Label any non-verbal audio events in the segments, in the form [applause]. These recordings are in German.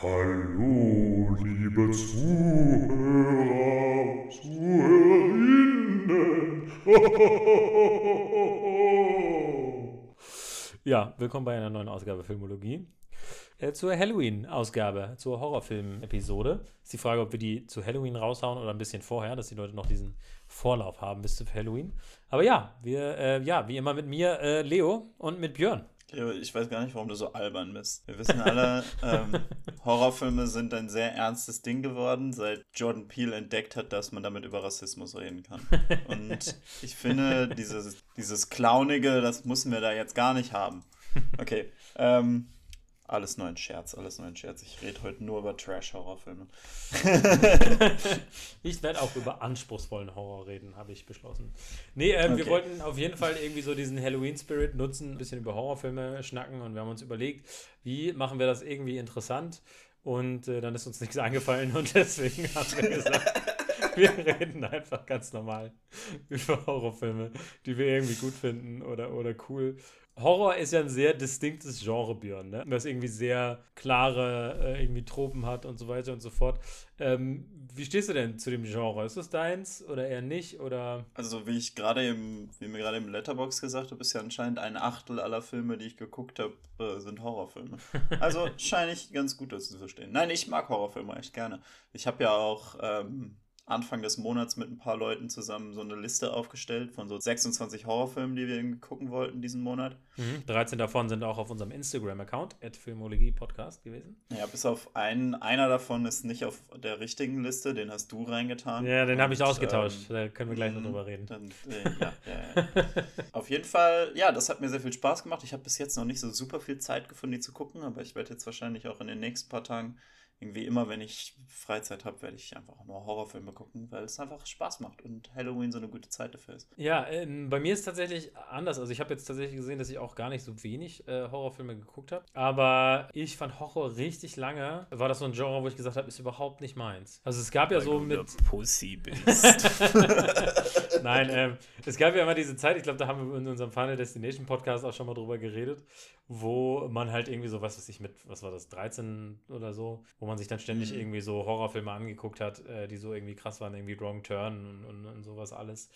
Hallo, liebe Zuhörer, Zuhörerinnen. [laughs] Ja, willkommen bei einer neuen Ausgabe Filmologie. Äh, zur Halloween-Ausgabe, zur Horrorfilm-Episode. Ist die Frage, ob wir die zu Halloween raushauen oder ein bisschen vorher, dass die Leute noch diesen Vorlauf haben bis zu Halloween. Aber ja, wir, äh, ja, wie immer mit mir, äh, Leo und mit Björn. Leo, ich weiß gar nicht, warum du so albern bist. Wir wissen alle, ähm, [laughs] Horrorfilme sind ein sehr ernstes Ding geworden, seit Jordan Peele entdeckt hat, dass man damit über Rassismus reden kann. Und ich finde, dieses, dieses Clownige, das müssen wir da jetzt gar nicht haben. Okay, ähm, alles nur ein Scherz, alles nur ein Scherz. Ich rede heute nur über Trash-Horrorfilme. [laughs] ich werde auch über anspruchsvollen Horror reden, habe ich beschlossen. Nee, ähm, okay. wir wollten auf jeden Fall irgendwie so diesen Halloween-Spirit nutzen, ein bisschen über Horrorfilme schnacken und wir haben uns überlegt, wie machen wir das irgendwie interessant. Und äh, dann ist uns nichts eingefallen und [laughs] deswegen haben wir gesagt, wir reden einfach ganz normal über Horrorfilme, die wir irgendwie gut finden oder, oder cool. Horror ist ja ein sehr distinktes Genre, Björn, ne? Das irgendwie sehr klare äh, irgendwie Tropen hat und so weiter und so fort. Ähm, wie stehst du denn zu dem Genre? Ist das deins oder eher nicht? Oder? Also, wie ich gerade im, wie mir gerade im Letterbox gesagt habe, ist ja anscheinend ein Achtel aller Filme, die ich geguckt habe, äh, sind Horrorfilme. [laughs] Also scheine ich ganz gut dazu zu verstehen. Nein, ich mag Horrorfilme echt gerne. Ich habe ja auch ähm, Anfang des Monats mit ein paar Leuten zusammen so eine Liste aufgestellt von so 26 Horrorfilmen, die wir gucken wollten diesen Monat. Mhm. 13 davon sind auch auf unserem Instagram-Account, Filmologie Podcast gewesen. Ja, bis auf einen, einer davon ist nicht auf der richtigen Liste, den hast du reingetan. Ja, den habe ich ausgetauscht, ähm, da können wir gleich noch mhm, drüber reden. Dann, äh, ja, ja, ja. [laughs] auf jeden Fall, ja, das hat mir sehr viel Spaß gemacht. Ich habe bis jetzt noch nicht so super viel Zeit gefunden, die zu gucken, aber ich werde jetzt wahrscheinlich auch in den nächsten paar Tagen irgendwie immer, wenn ich Freizeit habe, werde ich einfach nur Horrorfilme gucken, weil es einfach Spaß macht und Halloween so eine gute Zeit dafür ist. Ja, ähm, bei mir ist es tatsächlich anders. Also ich habe jetzt tatsächlich gesehen, dass ich auch gar nicht so wenig äh, Horrorfilme geguckt habe. Aber ich fand Horror richtig lange. War das so ein Genre, wo ich gesagt habe, ist überhaupt nicht meins. Also es gab ja weil so mit. Pussy bist. [laughs] Nein, ähm, es gab ja immer diese Zeit, ich glaube, da haben wir in unserem Final Destination Podcast auch schon mal drüber geredet, wo man halt irgendwie so, was weiß ich, mit, was war das, 13 oder so, wo man sich dann ständig mhm. irgendwie so Horrorfilme angeguckt hat, äh, die so irgendwie krass waren, irgendwie Wrong Turn und, und, und sowas alles.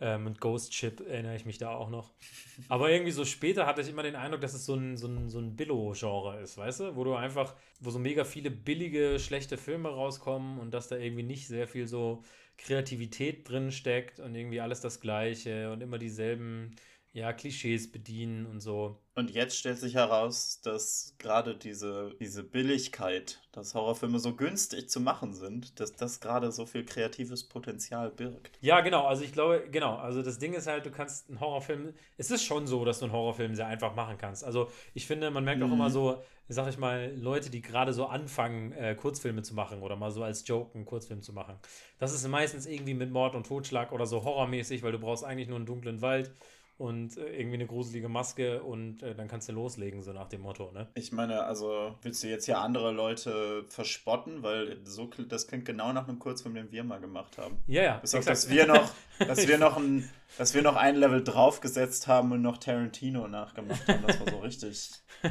Ähm, und Ghost Ship erinnere ich mich da auch noch. [laughs] Aber irgendwie so später hatte ich immer den Eindruck, dass es so ein, so ein, so ein Billo-Genre ist, weißt du? Wo du einfach, wo so mega viele billige, schlechte Filme rauskommen und dass da irgendwie nicht sehr viel so Kreativität drin steckt und irgendwie alles das Gleiche und immer dieselben ja, Klischees bedienen und so. Und jetzt stellt sich heraus, dass gerade diese, diese Billigkeit, dass Horrorfilme so günstig zu machen sind, dass das gerade so viel kreatives Potenzial birgt. Ja, genau. Also ich glaube, genau. Also das Ding ist halt, du kannst einen Horrorfilm, es ist schon so, dass du einen Horrorfilm sehr einfach machen kannst. Also ich finde, man merkt mhm. auch immer so, sag ich mal, Leute, die gerade so anfangen, äh, Kurzfilme zu machen oder mal so als Joke einen Kurzfilm zu machen. Das ist meistens irgendwie mit Mord und Totschlag oder so horrormäßig, weil du brauchst eigentlich nur einen dunklen Wald und äh, irgendwie eine gruselige Maske und äh, dann kannst du loslegen, so nach dem Motto, ne? Ich meine, also willst du jetzt hier andere Leute verspotten, weil so das klingt genau nach einem Kurzfilm, den wir mal gemacht haben. Ja, ja. Bis auf, dass wir noch, [laughs] dass wir noch ein, dass wir noch ein Level draufgesetzt haben und noch Tarantino nachgemacht haben. Das war so richtig. [laughs]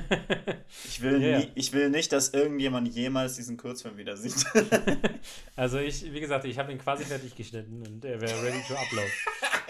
Ich will, yeah. nie, ich will nicht, dass irgendjemand jemals diesen Kurzfilm wieder sieht. [laughs] also ich, wie gesagt, ich habe ihn quasi fertig geschnitten und er wäre ready to upload.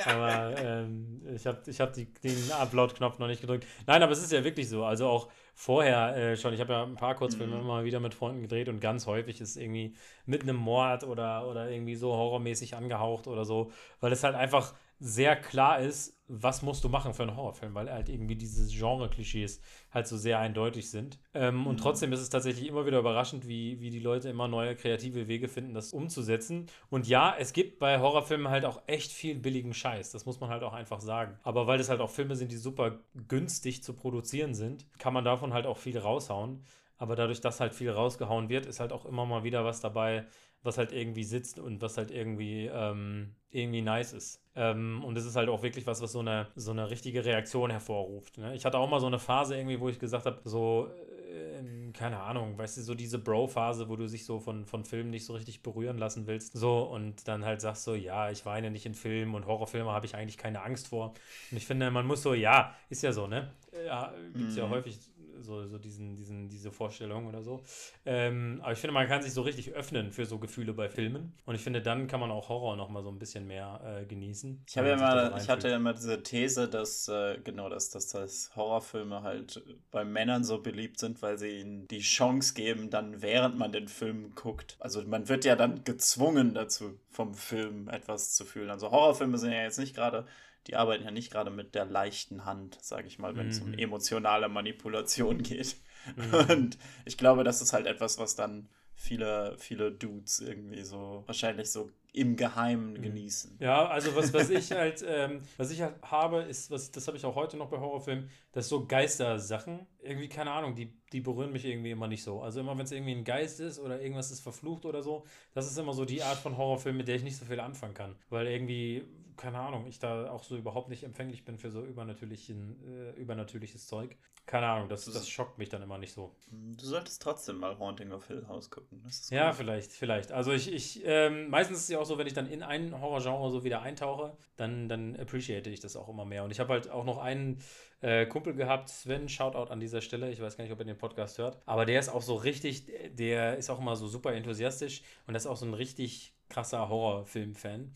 Aber ähm, ich habe ich hab den Upload-Knopf noch nicht gedrückt. Nein, aber es ist ja wirklich so. Also auch vorher äh, schon. Ich habe ja ein paar Kurzfilme mhm. mal wieder mit Freunden gedreht und ganz häufig ist irgendwie mit einem Mord oder, oder irgendwie so horrormäßig angehaucht oder so, weil es halt einfach sehr klar ist, was musst du machen für einen Horrorfilm, weil halt irgendwie diese Genre-Klischees halt so sehr eindeutig sind. Ähm, mhm. Und trotzdem ist es tatsächlich immer wieder überraschend, wie, wie die Leute immer neue kreative Wege finden, das umzusetzen. Und ja, es gibt bei Horrorfilmen halt auch echt viel billigen Scheiß. Das muss man halt auch einfach sagen. Aber weil das halt auch Filme sind, die super günstig zu produzieren sind, kann man davon halt auch viel raushauen. Aber dadurch, dass halt viel rausgehauen wird, ist halt auch immer mal wieder was dabei, was halt irgendwie sitzt und was halt irgendwie, ähm, irgendwie nice ist. Ähm, und das ist halt auch wirklich was, was so eine, so eine richtige Reaktion hervorruft. Ne? Ich hatte auch mal so eine Phase irgendwie, wo ich gesagt habe, so, äh, keine Ahnung, weißt du, so diese Bro-Phase, wo du sich so von, von Filmen nicht so richtig berühren lassen willst. So, und dann halt sagst so, ja, ich weine nicht in Filmen und Horrorfilme habe ich eigentlich keine Angst vor. Und ich finde, man muss so, ja, ist ja so, ne? Ja, gibt es mhm. ja häufig so, so diesen, diesen, diese Vorstellung oder so. Ähm, aber ich finde, man kann sich so richtig öffnen für so Gefühle bei Filmen. Und ich finde, dann kann man auch Horror nochmal so ein bisschen mehr äh, genießen. Ich, habe ja mal, ich hatte ja immer diese These, dass, äh, genau, dass, dass, dass Horrorfilme halt bei Männern so beliebt sind, weil sie ihnen die Chance geben, dann während man den Film guckt. Also man wird ja dann gezwungen dazu, vom Film etwas zu fühlen. Also Horrorfilme sind ja jetzt nicht gerade die arbeiten ja nicht gerade mit der leichten Hand, sage ich mal, wenn es mhm. um emotionale Manipulation [laughs] geht. Mhm. Und ich glaube, das ist halt etwas, was dann viele, viele Dudes irgendwie so wahrscheinlich so im Geheimen mhm. genießen. Ja, also was, was ich [laughs] halt, ähm, was ich halt habe, ist, was, das habe ich auch heute noch bei Horrorfilmen, dass so Geistersachen, irgendwie, keine Ahnung, die, die berühren mich irgendwie immer nicht so. Also immer, wenn es irgendwie ein Geist ist oder irgendwas ist verflucht oder so, das ist immer so die Art von Horrorfilm, mit der ich nicht so viel anfangen kann. Weil irgendwie, keine Ahnung, ich da auch so überhaupt nicht empfänglich bin für so übernatürlichen, äh, übernatürliches Zeug. Keine Ahnung, das, das schockt mich dann immer nicht so. Du solltest trotzdem mal Haunting of Hill House gucken. ja, vielleicht, vielleicht. Also ich, ich ähm, meistens ist es ja auch so, wenn ich dann in ein Horrorgenre so wieder eintauche, dann, dann appreciate ich das auch immer mehr. Und ich habe halt auch noch einen äh, Kumpel gehabt, Sven, Shoutout an dieser Stelle. Ich weiß gar nicht, ob er den Podcast hört. Aber der ist auch so richtig, der ist auch immer so super enthusiastisch und das ist auch so ein richtig krasser Horrorfilm-Fan.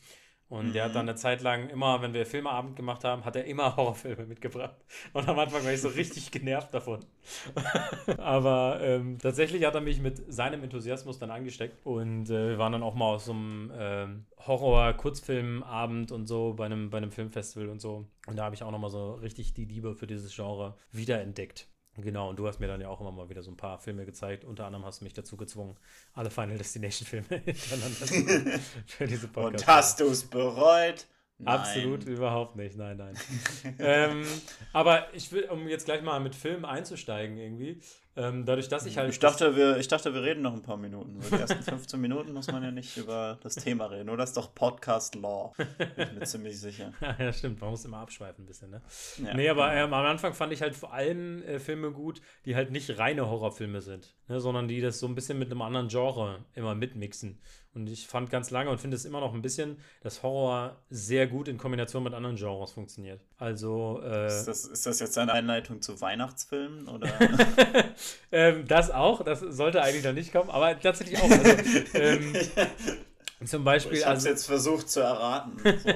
Und mhm. der hat dann mhm. eine Zeit lang immer, wenn wir Filmeabend gemacht haben, hat er immer [laughs] Horrorfilme mitgebracht. Und am Anfang war ich so richtig genervt davon. [laughs] Aber ähm, tatsächlich hat er mich mit seinem Enthusiasmus dann angesteckt. Und äh, wir waren dann auch mal aus so einem ähm, Horror-Kurzfilmabend und so bei einem, bei einem Filmfestival und so. Und da habe ich auch nochmal so richtig die Liebe für dieses Genre wiederentdeckt. Genau, und du hast mir dann ja auch immer mal wieder so ein paar Filme gezeigt. Unter anderem hast du mich dazu gezwungen, alle Final Destination-Filme [laughs] hintereinander [laughs] für diese Podcast. Und hast du es bereut? Nein. Absolut überhaupt nicht, nein, nein. [laughs] ähm, aber ich will, um jetzt gleich mal mit Filmen einzusteigen irgendwie, ähm, dadurch, dass ich halt. Ich dachte, wir, ich dachte, wir reden noch ein paar Minuten. Über die ersten 15 Minuten muss man ja nicht über das Thema reden. Oder das ist doch Podcast Law. Bin ich mir ziemlich sicher. [laughs] ja, stimmt. Man muss immer abschweifen ein bisschen, ne? Ja, nee, aber genau. ähm, am Anfang fand ich halt vor allem äh, Filme gut, die halt nicht reine Horrorfilme sind, ne, sondern die das so ein bisschen mit einem anderen Genre immer mitmixen. Und ich fand ganz lange und finde es immer noch ein bisschen, dass Horror sehr gut in Kombination mit anderen Genres funktioniert. Also. Äh, ist, das, ist das jetzt eine Einleitung zu Weihnachtsfilmen? Oder? [laughs] ähm, das auch, das sollte eigentlich noch nicht kommen, aber tatsächlich auch. Also, [laughs] ähm, zum Beispiel. Ich habe also, jetzt versucht zu erraten. [laughs] So.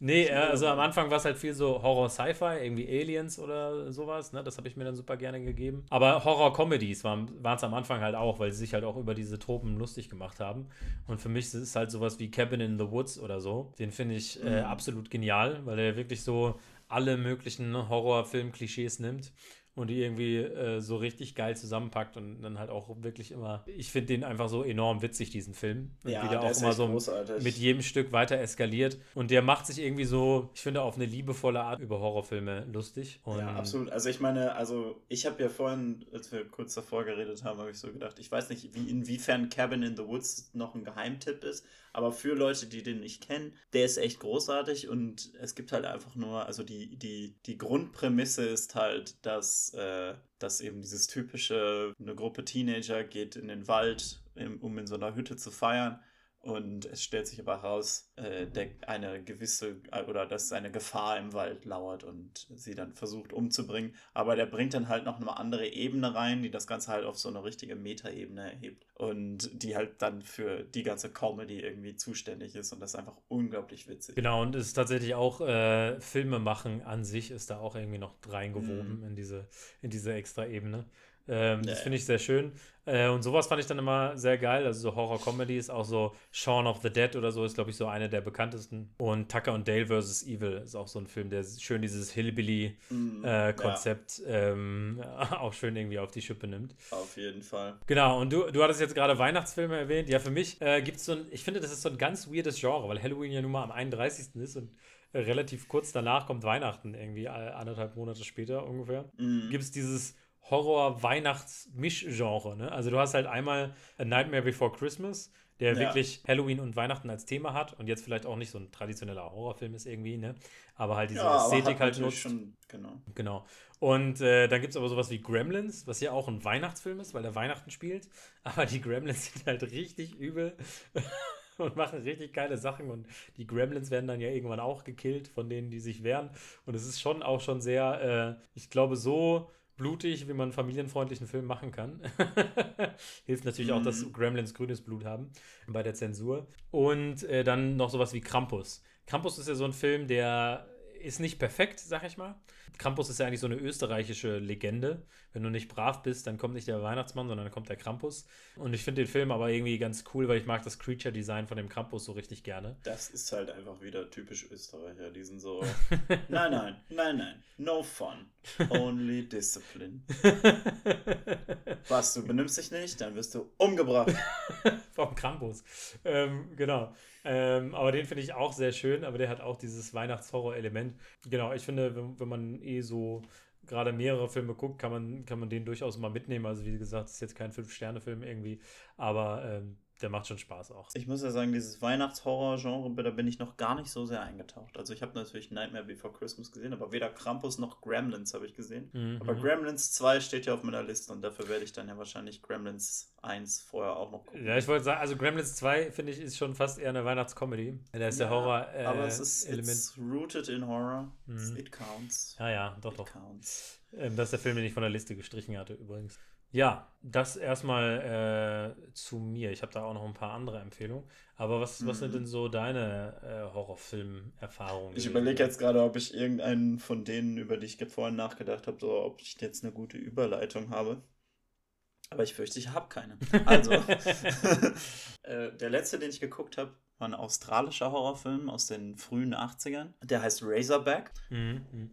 nee, also am Anfang war es halt viel so Horror-Sci-Fi, irgendwie Aliens oder sowas. Ne? Das habe ich mir dann super gerne gegeben. Aber Horror-Comedies waren es am Anfang halt auch, weil sie sich halt auch über diese Tropen lustig gemacht haben. Und für mich ist es halt sowas wie Cabin in the Woods oder so. Den finde ich äh, mhm. absolut genial, weil er wirklich so alle möglichen Horrorfilm-Klischees nimmt und die irgendwie äh, so richtig geil zusammenpackt und dann halt auch wirklich immer. Ich finde den einfach so enorm witzig, diesen Film. Und ja, wie der, der auch immer so großartig. mit jedem Stück weiter eskaliert. Und der macht sich irgendwie so, ich finde, auf eine liebevolle Art über Horrorfilme lustig. Und ja, absolut. Also ich meine, also ich habe ja vorhin, als wir kurz davor geredet haben, habe ich so gedacht, ich weiß nicht, wie inwiefern Cabin in the Woods noch ein Geheimtipp ist, aber für Leute, die den nicht kennen, der ist echt großartig und es gibt halt einfach nur, also die, die, die Grundprämisse ist halt, dass, äh, dass eben dieses typische, eine Gruppe Teenager geht in den Wald, um in so einer Hütte zu feiern und es stellt sich aber heraus, äh, der, eine gewisse oder dass eine Gefahr im Wald lauert und sie dann versucht umzubringen. Aber der bringt dann halt noch eine andere Ebene rein, die das Ganze halt auf so eine richtige Metaebene erhebt und die halt dann für die ganze Comedy irgendwie zuständig ist und das ist einfach unglaublich witzig. Genau, und es ist tatsächlich auch äh, Filme machen an sich ist da auch irgendwie noch reingewoben mm. in diese, in diese extra Ebene. Ähm, nee. Das finde ich sehr schön. Äh, und sowas fand ich dann immer sehr geil. Also so Horror-Comedies, auch so Shaun of the Dead oder so ist, glaube ich, so eine der bekanntesten. Und Tucker und Dale vs. Evil ist auch so ein Film, der schön dieses Hillbilly-Konzept mm, äh, ja. ähm, [laughs] auch schön irgendwie auf die Schippe nimmt. Auf jeden Fall. Genau, und du, du hattest jetzt gerade Weihnachtsfilme erwähnt. Ja, für mich äh, gibt es so ein, ich finde, das ist so ein ganz weirdes Genre, weil Halloween ja nun mal am 31. ist und äh, relativ kurz danach kommt Weihnachten, irgendwie anderthalb Monate später ungefähr. Mm. Gibt es dieses Horror-Weihnachts-Mischgenre. Ne? Also du hast halt einmal A Nightmare Before Christmas, der ja. wirklich Halloween und Weihnachten als Thema hat und jetzt vielleicht auch nicht so ein traditioneller Horrorfilm ist irgendwie, ne? Aber halt diese ja, Ästhetik halt nutzt. Schon, genau. genau. Und äh, dann gibt es aber sowas wie Gremlins, was ja auch ein Weihnachtsfilm ist, weil der Weihnachten spielt. [laughs] Aber die Gremlins sind halt richtig übel. [laughs] und machen richtig geile Sachen und die Gremlins werden dann ja irgendwann auch gekillt von denen, die sich wehren und es ist schon auch schon sehr, äh, ich glaube, so blutig, wie man einen familienfreundlichen Film machen kann. [laughs] Hilft natürlich auch, dass Mhm. Gremlins grünes Blut haben bei der Zensur. Und äh, dann noch sowas wie Krampus. Krampus ist ja so ein Film, der ist nicht perfekt, sag ich mal. Krampus ist ja eigentlich so eine österreichische Legende. Wenn du nicht brav bist, dann kommt nicht der Weihnachtsmann, sondern dann kommt der Krampus. Und ich finde den Film aber irgendwie ganz cool, weil ich mag das Creature-Design von dem Krampus so richtig gerne. Das ist halt einfach wieder typisch Österreicher. Die sind so, [laughs] nein, nein, nein, nein, no fun, only discipline. [laughs] Was, du benimmst dich nicht, dann wirst du umgebracht. [laughs] Vom Krampus. Ähm, genau. Ähm, aber den finde ich auch sehr schön, aber der hat auch dieses Weihnachtshorror-Element. Genau, ich finde, wenn, wenn man eh so gerade mehrere Filme guckt, kann man, kann man den durchaus mal mitnehmen. Also wie gesagt, es ist jetzt kein Fünf-Sterne-Film irgendwie, aber ähm, der macht schon Spaß auch. Ich muss ja sagen, dieses Weihnachtshorror-Genre, da bin ich noch gar nicht so sehr eingetaucht. Also ich habe natürlich Nightmare Before Christmas gesehen, aber weder Krampus noch Gremlins habe ich gesehen. Mhm. Aber Gremlins 2 steht ja auf meiner Liste und dafür werde ich dann ja wahrscheinlich Gremlins 1 vorher auch noch gucken. Ja, ich wollte sagen, also Gremlins 2 finde ich ist schon fast eher eine Weihnachtscomedy. Da ist der Ja, Horror äh, aber es ist Element. it's rooted in horror. Mhm. It counts. Ja, ja, doch, It doch. counts. Ähm, das ist der Film, den ich von der Liste gestrichen hatte, übrigens. Ja, das erstmal äh, zu mir. Ich habe da auch noch ein paar andere Empfehlungen. Aber was, was sind Mhm. denn so deine äh, Horrorfilm-Erfahrungen? Ich überlege jetzt gerade, ob ich irgendeinen von denen, über die ich vorhin nachgedacht habe, so, ob ich jetzt eine gute Überleitung habe. Aber ich fürchte, ich habe keine. Also, [laughs] [laughs] äh, der letzte, den ich geguckt habe, war ein australischer Horrorfilm aus den frühen 80ern. Der heißt Razorback. Mhm, mhm.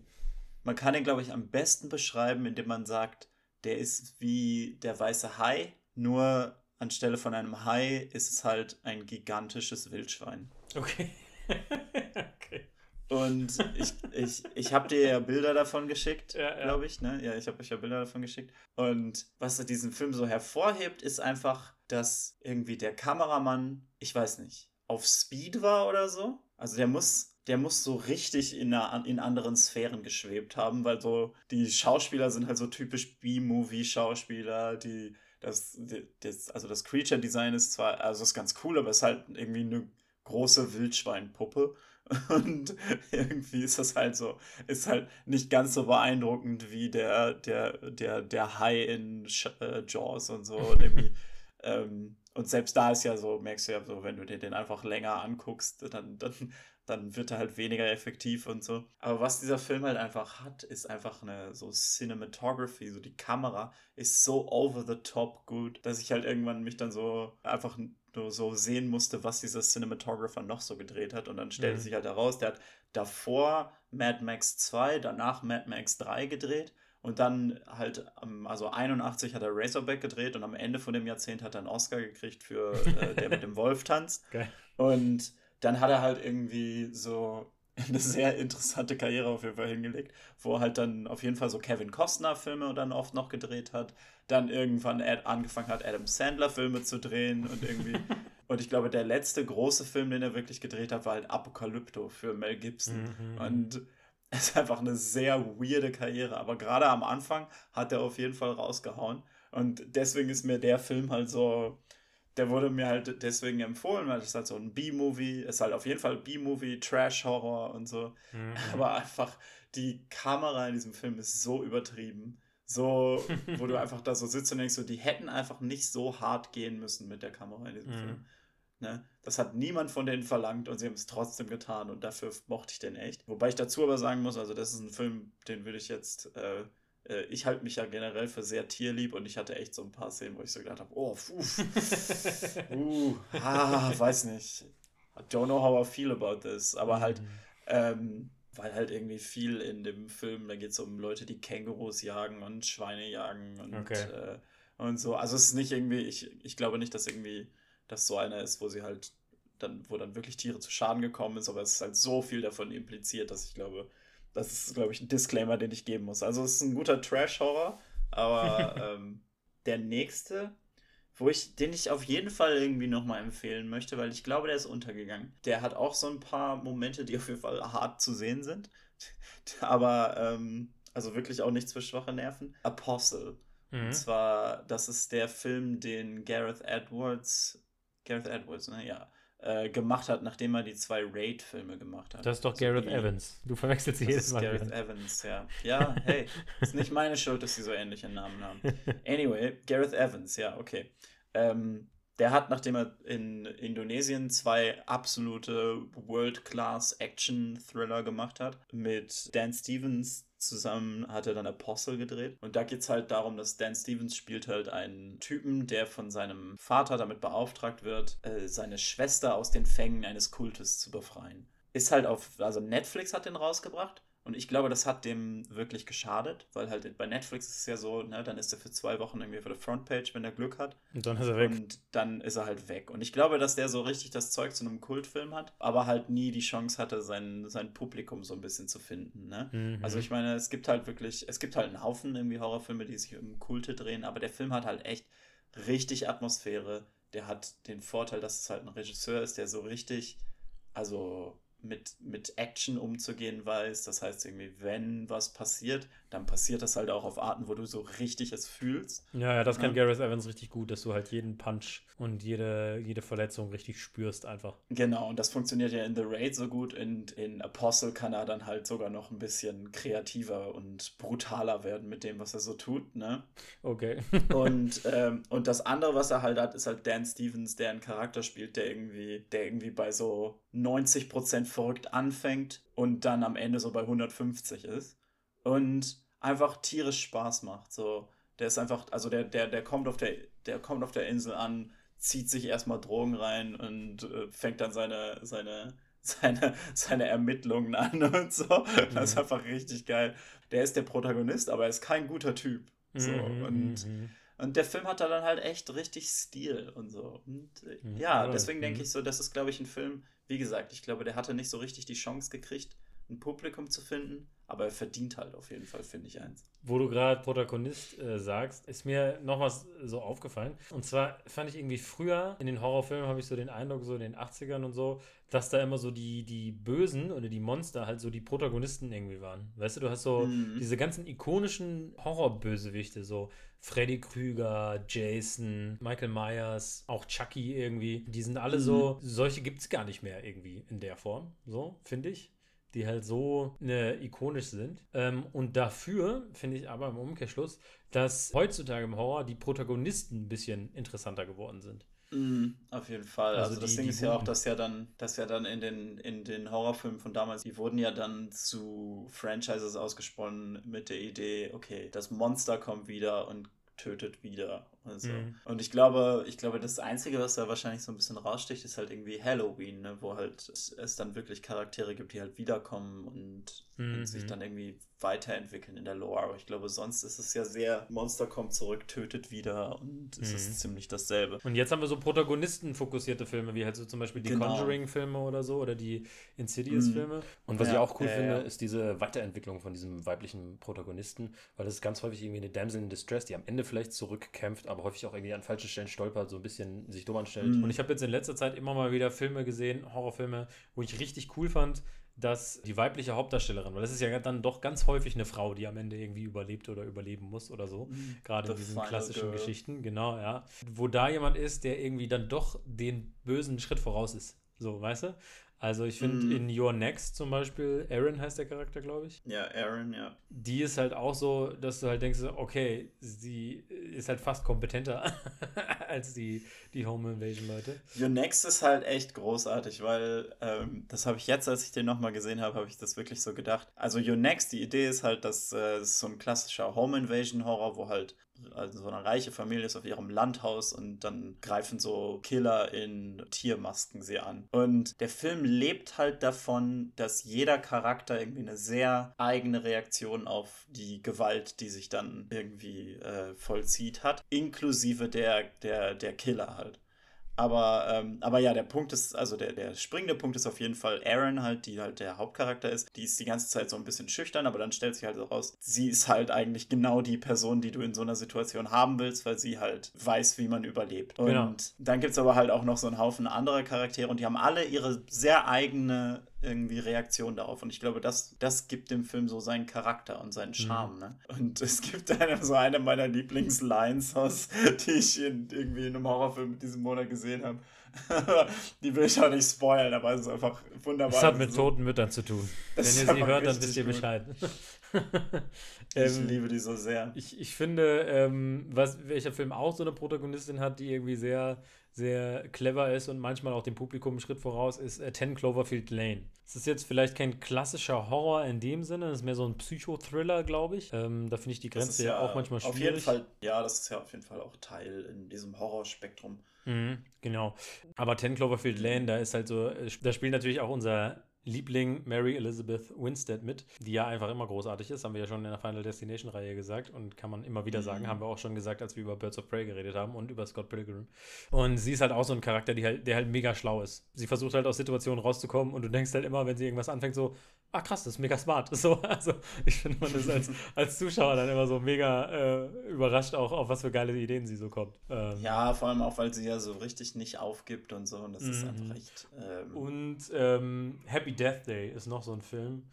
Man kann ihn, glaube ich, am besten beschreiben, indem man sagt, der ist wie der weiße Hai, nur anstelle von einem Hai ist es halt ein gigantisches Wildschwein. Okay. [laughs] okay. Und ich, ich, ich habe dir ja Bilder davon geschickt, Ja, ja. glaube ich. Ne? Ja, ich habe euch ja Bilder davon geschickt. Und was diesen Film so hervorhebt, ist einfach, dass irgendwie der Kameramann, ich weiß nicht, auf Speed war oder so. Also der muss, der muss so richtig in, einer, in anderen Sphären geschwebt haben, weil so die Schauspieler sind halt so typisch B-Movie-Schauspieler, die das, das, also das Creature-Design ist zwar, also ist ganz cool, aber es ist halt irgendwie eine große Wildschweinpuppe. [laughs] Und irgendwie ist das halt so, ist halt nicht ganz so beeindruckend wie der, der, der, der Hai in äh, Jaws und so. Und, irgendwie, [laughs] ähm, und selbst da ist ja so, merkst du ja so, wenn du dir den einfach länger anguckst, dann, dann, dann wird er halt weniger effektiv und so. Aber was dieser Film halt einfach hat, ist einfach eine so Cinematography, so die Kamera ist so over the top gut, dass ich halt irgendwann mich dann so einfach nur so sehen musste, was dieser Cinematographer noch so gedreht hat. Und dann stellte Mhm. sich halt heraus, der hat davor Mad Max 2, danach Mad Max 3 gedreht. Und dann halt, ähm, also 81 hat er Razorback gedreht und am Ende von dem Jahrzehnt hat er einen Oscar gekriegt für äh, Der mit dem [laughs] Wolf tanzt. Geil. Und dann hat er halt irgendwie so [laughs] eine sehr interessante Karriere auf jeden Fall hingelegt, wo er halt dann auf jeden Fall so Kevin Costner-Filme dann oft noch gedreht hat, dann irgendwann angefangen hat, Adam Sandler-Filme zu drehen und irgendwie. [laughs] und ich glaube, der letzte große Film, den er wirklich gedreht hat, war halt Apokalypto für Mel Gibson. Mhm. Und [laughs] es ist einfach eine sehr weirde Karriere. Aber gerade am Anfang hat er auf jeden Fall rausgehauen. Und deswegen ist mir der Film halt so. Der wurde mir halt deswegen empfohlen, weil es halt so ein B-Movie ist, halt auf jeden Fall B-Movie, Trash-Horror und so. Mhm. Aber einfach die Kamera in diesem Film ist so übertrieben. So, [laughs] wo du einfach da so sitzt und denkst, so, die hätten einfach nicht so hart gehen müssen mit der Kamera in diesem Mhm. Film. Ne? Das hat niemand von denen verlangt und sie haben es trotzdem getan und dafür mochte ich den echt. Wobei ich dazu aber sagen muss, also das ist ein Film, den würde ich jetzt, äh, äh, ich halte mich ja generell für sehr tierlieb und ich hatte echt so ein paar Szenen, wo ich so gedacht habe, oh, uff, [laughs] uh, ah, weiß nicht. I don't know how I feel about this, aber Mhm. halt, ähm, weil halt irgendwie viel in dem Film, da geht es um Leute, die Kängurus jagen und Schweine jagen und, Okay. äh, und so. Also es ist nicht irgendwie, ich, ich glaube nicht, dass irgendwie das so einer ist, wo sie halt dann, wo dann wirklich Tiere zu Schaden gekommen ist, aber es ist halt so viel davon impliziert, dass ich glaube, das ist, glaube ich, ein Disclaimer, den ich geben muss. Also es ist ein guter Trash-Horror, aber [laughs] ähm, der nächste, wo ich, den ich auf jeden Fall irgendwie nochmal empfehlen möchte, weil ich glaube, der ist untergegangen. Der hat auch so ein paar Momente, die auf jeden Fall hart zu sehen sind. [laughs] Aber, ähm, also wirklich auch nichts für schwache Nerven. Apostle. Mhm. Und zwar, das ist der Film, den Gareth Edwards, Gareth Edwards, ne, ja, äh, gemacht hat, nachdem er die zwei Raid-Filme gemacht hat. Das ist doch also Gareth die, Evans. Du verwechselst sie jedes Mal. Gareth wieder. Evans, ja. Ja, hey, [laughs] ist nicht meine Schuld, dass sie so ähnliche Namen haben. [laughs] Anyway, Gareth Evans, ja, okay. Ähm, der hat, nachdem er in Indonesien zwei absolute World-Class-Action-Thriller gemacht hat, mit Dan Stevens zusammen hat er dann Apostle gedreht. Und da geht es halt darum, dass Dan Stevens spielt halt einen Typen, der von seinem Vater damit beauftragt wird, äh, seine Schwester aus den Fängen eines Kultes zu befreien. Ist halt auf, also Netflix hat den rausgebracht und ich glaube, das hat dem wirklich geschadet, weil halt bei Netflix ist es ja so, ne, dann ist er für zwei Wochen irgendwie für der Frontpage, wenn er Glück hat. Und dann ist er weg. Und dann ist er halt weg. Und ich glaube, dass der so richtig das Zeug zu einem Kultfilm hat, aber halt nie die Chance hatte, sein, sein Publikum so ein bisschen zu finden. Ne? Mhm. Also ich meine, es gibt halt wirklich, es gibt halt einen Haufen irgendwie Horrorfilme, die sich um Kulte drehen, aber der Film hat halt echt richtig Atmosphäre. Der hat den Vorteil, dass es halt ein Regisseur ist, der so richtig, also mit, mit Action umzugehen weiß. Das heißt, irgendwie, wenn was passiert, dann passiert das halt auch auf Arten, wo du so richtig es fühlst. Ja, ja das kann ja. Gareth Evans richtig gut, dass du halt jeden Punch und jede, jede Verletzung richtig spürst einfach. Genau, und das funktioniert ja in The Raid so gut. In, in Apostle kann er dann halt sogar noch ein bisschen kreativer und brutaler werden mit dem, was er so tut, ne? Okay. [laughs] und, ähm, und das andere, was er halt hat, ist halt Dan Stevens, der einen Charakter spielt, der irgendwie, der irgendwie bei so 90% verrückt anfängt und dann am Ende so bei 150 ist. Und einfach tierisch Spaß macht. So, der ist einfach, also der, der, der kommt auf der, der kommt auf der Insel an, zieht sich erstmal Drogen rein und äh, fängt dann seine, seine, [laughs] seine, seine Ermittlungen an [laughs] und so. Das ist mhm. einfach richtig geil. Der ist der Protagonist, aber er ist kein guter Typ. So, mhm, und, mhm. und der Film hat da dann halt echt richtig Stil und so. Und äh, ja, deswegen denke ich so, das ist, glaube ich, ein Film, wie gesagt, ich glaube, der hatte nicht so richtig die Chance gekriegt, ein Publikum zu finden, aber er verdient halt auf jeden Fall, finde ich eins. Wo du gerade Protagonist äh, sagst, ist mir noch was so aufgefallen. Und zwar fand ich irgendwie früher in den Horrorfilmen, habe ich so den Eindruck, so in den 80ern und so, dass da immer so die, die Bösen oder die Monster halt so die Protagonisten irgendwie waren. Weißt du, du hast so mhm. diese ganzen ikonischen Horrorbösewichte, so Freddy Krüger, Jason, Michael Myers, auch Chucky irgendwie. Die sind alle mhm. so, solche gibt es gar nicht mehr irgendwie in der Form, so, finde ich die halt so ne, ikonisch sind. Ähm, und dafür finde ich aber im Umkehrschluss, dass heutzutage im Horror die Protagonisten ein bisschen interessanter geworden sind. Mm, auf jeden Fall. Also, also das die, Ding die ist ja auch, dass ja dann, dass ja dann in den, in den Horrorfilmen von damals, die wurden ja dann zu Franchises ausgesponnen mit der Idee, okay, das Monster kommt wieder und tötet wieder. Also. Mhm. Und ich glaube, ich glaube, das Einzige, was da wahrscheinlich so ein bisschen raussticht, ist halt irgendwie Halloween, ne? wo halt es, es, dann wirklich Charaktere gibt, die halt wiederkommen und, mhm. und sich dann irgendwie weiterentwickeln in der Lore. Aber ich glaube, sonst ist es ja sehr, Monster kommt zurück, tötet wieder und es mhm. ist ziemlich dasselbe. Und jetzt haben wir so Protagonisten-fokussierte Filme, wie halt so zum Beispiel die genau. Conjuring-Filme oder so oder die Insidious-Filme. Mhm. Und was ja, ich auch cool äh, finde, ist diese Weiterentwicklung von diesem weiblichen Protagonisten, weil das ist ganz häufig irgendwie eine Damsel in Distress, die am Ende vielleicht zurückkämpft, aber häufig auch irgendwie an falschen Stellen stolpert, so ein bisschen sich dumm anstellt. Mhm. Und ich habe jetzt in letzter Zeit immer mal wieder Filme gesehen, Horrorfilme, wo ich richtig cool fand, dass die weibliche Hauptdarstellerin, weil das ist ja dann doch ganz häufig eine Frau, die am Ende irgendwie überlebt oder überleben muss oder so, mhm. gerade in diesen klassischen Girl. Geschichten, genau, ja, wo da jemand ist, der irgendwie dann doch den bösen Schritt voraus ist, so, weißt du? Also ich finde mm. in Your Next zum Beispiel, Aaron heißt der Charakter, glaube ich. Ja, Aaron, ja. Die ist halt auch so, dass du halt denkst, okay, sie ist halt fast kompetenter [laughs] als die, die Home Invasion Leute. Your Next ist halt echt großartig, weil ähm, das habe ich jetzt, als ich den nochmal gesehen habe, habe ich das wirklich so gedacht. Also Your Next, die Idee ist halt, dass äh, es so ein klassischer Home Invasion Horror, wo halt also so eine reiche Familie ist auf ihrem Landhaus und dann greifen so Killer in Tiermasken sie an. Und der Film lebt halt davon, dass jeder Charakter irgendwie eine sehr eigene Reaktion auf die Gewalt, die sich dann irgendwie äh, vollzieht hat, inklusive der, der, der Killer halt. Aber, ähm, aber ja, der Punkt ist, also der, der springende Punkt ist auf jeden Fall Aaron halt, die halt der Hauptcharakter ist. Die ist die ganze Zeit so ein bisschen schüchtern, aber dann stellt sich halt so raus, sie ist halt eigentlich genau die Person, die du in so einer Situation haben willst, weil sie halt weiß, wie man überlebt. Und genau. dann gibt es aber halt auch noch so einen Haufen anderer Charaktere und die haben alle ihre sehr eigene irgendwie Reaktion darauf. Und ich glaube, das, das gibt dem Film so seinen Charakter und seinen mhm. Charme. Mhm. Ne? Und es gibt eine, so eine meiner Lieblingslines aus, [laughs] die ich in, irgendwie in einem Horrorfilm mit diesem Monat gesehen habe. [laughs] die will ich auch nicht spoilen, aber es ist einfach wunderbar. Das hat mit so, toten Müttern zu tun. [laughs] Wenn ihr sie hört, dann wisst ihr Bescheid. ich ähm, liebe die so sehr. Ich, ich finde, ähm, was, welcher Film auch so eine Protagonistin hat, die irgendwie sehr, sehr clever ist und manchmal auch dem Publikum einen Schritt voraus, ist äh, Ten Cloverfield Lane. Es ist jetzt vielleicht kein klassischer Horror in dem Sinne, es ist mehr so ein Psychothriller, glaube ich. Ähm, da finde ich die Grenze ja, ja, auch manchmal schwierig. Auf jeden Fall, ja, das ist ja auf jeden Fall auch Teil in diesem Horrorspektrum. Mhm, genau. Aber Ten Cloverfield Lane, da ist halt so, äh, da spielt natürlich auch unser Liebling Mary Elizabeth Winstead mit, die ja einfach immer großartig ist, haben wir ja schon in der Final Destination Reihe gesagt und kann man immer wieder sagen, mhm. haben wir auch schon gesagt, als wir über Birds of Prey geredet haben und über Scott Pilgrim. Und sie ist halt auch so ein Charakter, halt, der halt mega schlau ist. Sie versucht halt aus Situationen rauszukommen und du denkst halt immer, wenn sie irgendwas anfängt, so, ah krass, das ist mega smart. [laughs] So, also ich finde, man ist als, [laughs] als Zuschauer dann immer so mega äh, überrascht auch, auf was für geile Ideen sie so kommt. Ähm, ja, vor allem auch, weil sie ja so richtig nicht aufgibt und so und das ist einfach mhm. echt. Ähm, und ähm, Happy Death Day ist noch so ein Film,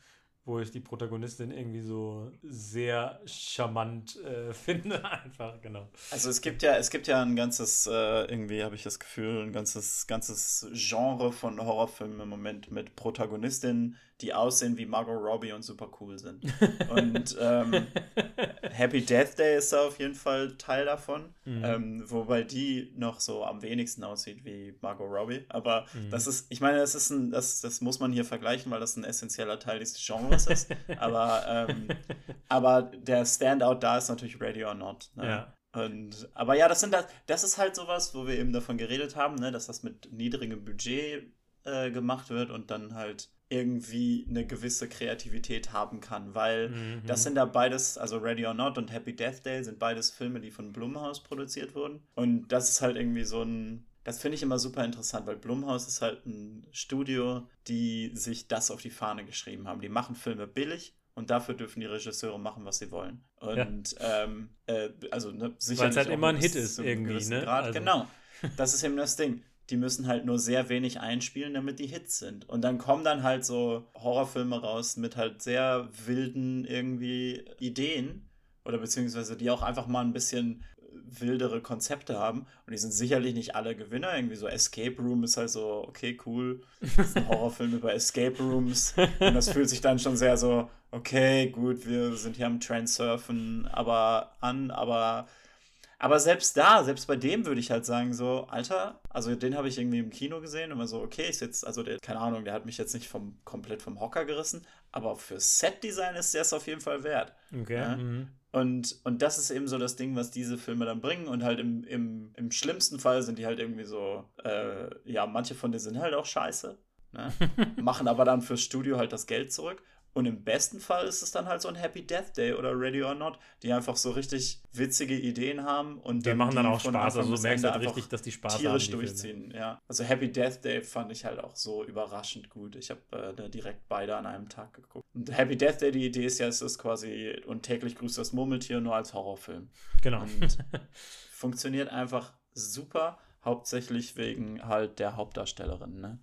wo ich die Protagonistin irgendwie so sehr charmant äh, [laughs] finde, einfach, genau. Also es gibt ja, es gibt ja ein ganzes, äh, irgendwie habe ich das Gefühl, ein ganzes, ganzes Genre von Horrorfilmen im Moment mit Protagonistinnen, die aussehen wie Margot Robbie und super cool sind. und ähm, [laughs] Happy Death Day ist da auf jeden Fall Teil davon, mhm. ähm, wobei die noch so am wenigsten aussieht wie Margot Robbie. Aber mhm. das ist, ich meine, das ist ein, das, das muss man hier vergleichen, weil das ein essentieller Teil dieses Genres ist. [laughs] aber, ähm, aber der Standout da ist natürlich Ready or Not. Ne? Ja. Und, aber ja, das sind das, das ist halt sowas, wo wir eben davon geredet haben, ne, dass das mit niedrigem Budget äh, gemacht wird und dann halt irgendwie eine gewisse Kreativität haben kann, weil mhm. das sind da beides, also Ready or Not und Happy Death Day sind beides Filme, die von Blumhouse produziert wurden. Und das ist halt irgendwie so ein, das finde ich immer super interessant, weil Blumhouse ist halt ein Studio, die sich das auf die Fahne geschrieben haben. Die machen Filme billig und dafür dürfen die Regisseure machen, was sie wollen. Und ja. ähm, äh, also ne, sicherlich. Weil es halt immer ein Hit ist irgendwie, ne? Grad. Also. Genau. [laughs] Das ist eben das Ding die müssen halt nur sehr wenig einspielen, damit die Hits sind. Und dann kommen dann halt so Horrorfilme raus mit halt sehr wilden irgendwie Ideen oder beziehungsweise die auch einfach mal ein bisschen wildere Konzepte haben. Und die sind sicherlich nicht alle Gewinner. Irgendwie so Escape Room ist halt so, okay, cool. Das ist ein [laughs] Horrorfilm über Escape Rooms. Und das fühlt sich dann schon sehr so, okay, gut, wir sind hier am Trendsurfen aber an, aber aber selbst da, selbst bei dem würde ich halt sagen, so, Alter, also den habe ich irgendwie im Kino gesehen und immer so, okay, ist jetzt, also der, keine Ahnung, der hat mich jetzt nicht vom, komplett vom Hocker gerissen, aber für Set-Design ist der es auf jeden Fall wert. Okay. Ja? Mhm. Und, und das ist eben so das Ding, was diese Filme dann bringen. Und halt im, im, im schlimmsten Fall sind die halt irgendwie so, äh, ja, manche von denen sind halt auch scheiße. Ne? [laughs] Machen aber dann fürs Studio halt das Geld zurück. Und im besten Fall ist es dann halt so ein Happy Death Day oder Ready or Not, die einfach so richtig witzige Ideen haben und die machen dann auch Spaß. Also du merkst halt richtig, dass die Spaß tierisch haben, durchziehen. Ja. Also Happy Death Day fand ich halt auch so überraschend gut. Ich habe äh, da direkt beide an einem Tag geguckt. Und Happy Death Day, die Idee ist ja, es ist quasi und täglich grüßt das Murmeltier nur als Horrorfilm. Genau. Und [laughs] funktioniert einfach super, hauptsächlich wegen halt der Hauptdarstellerin, ne?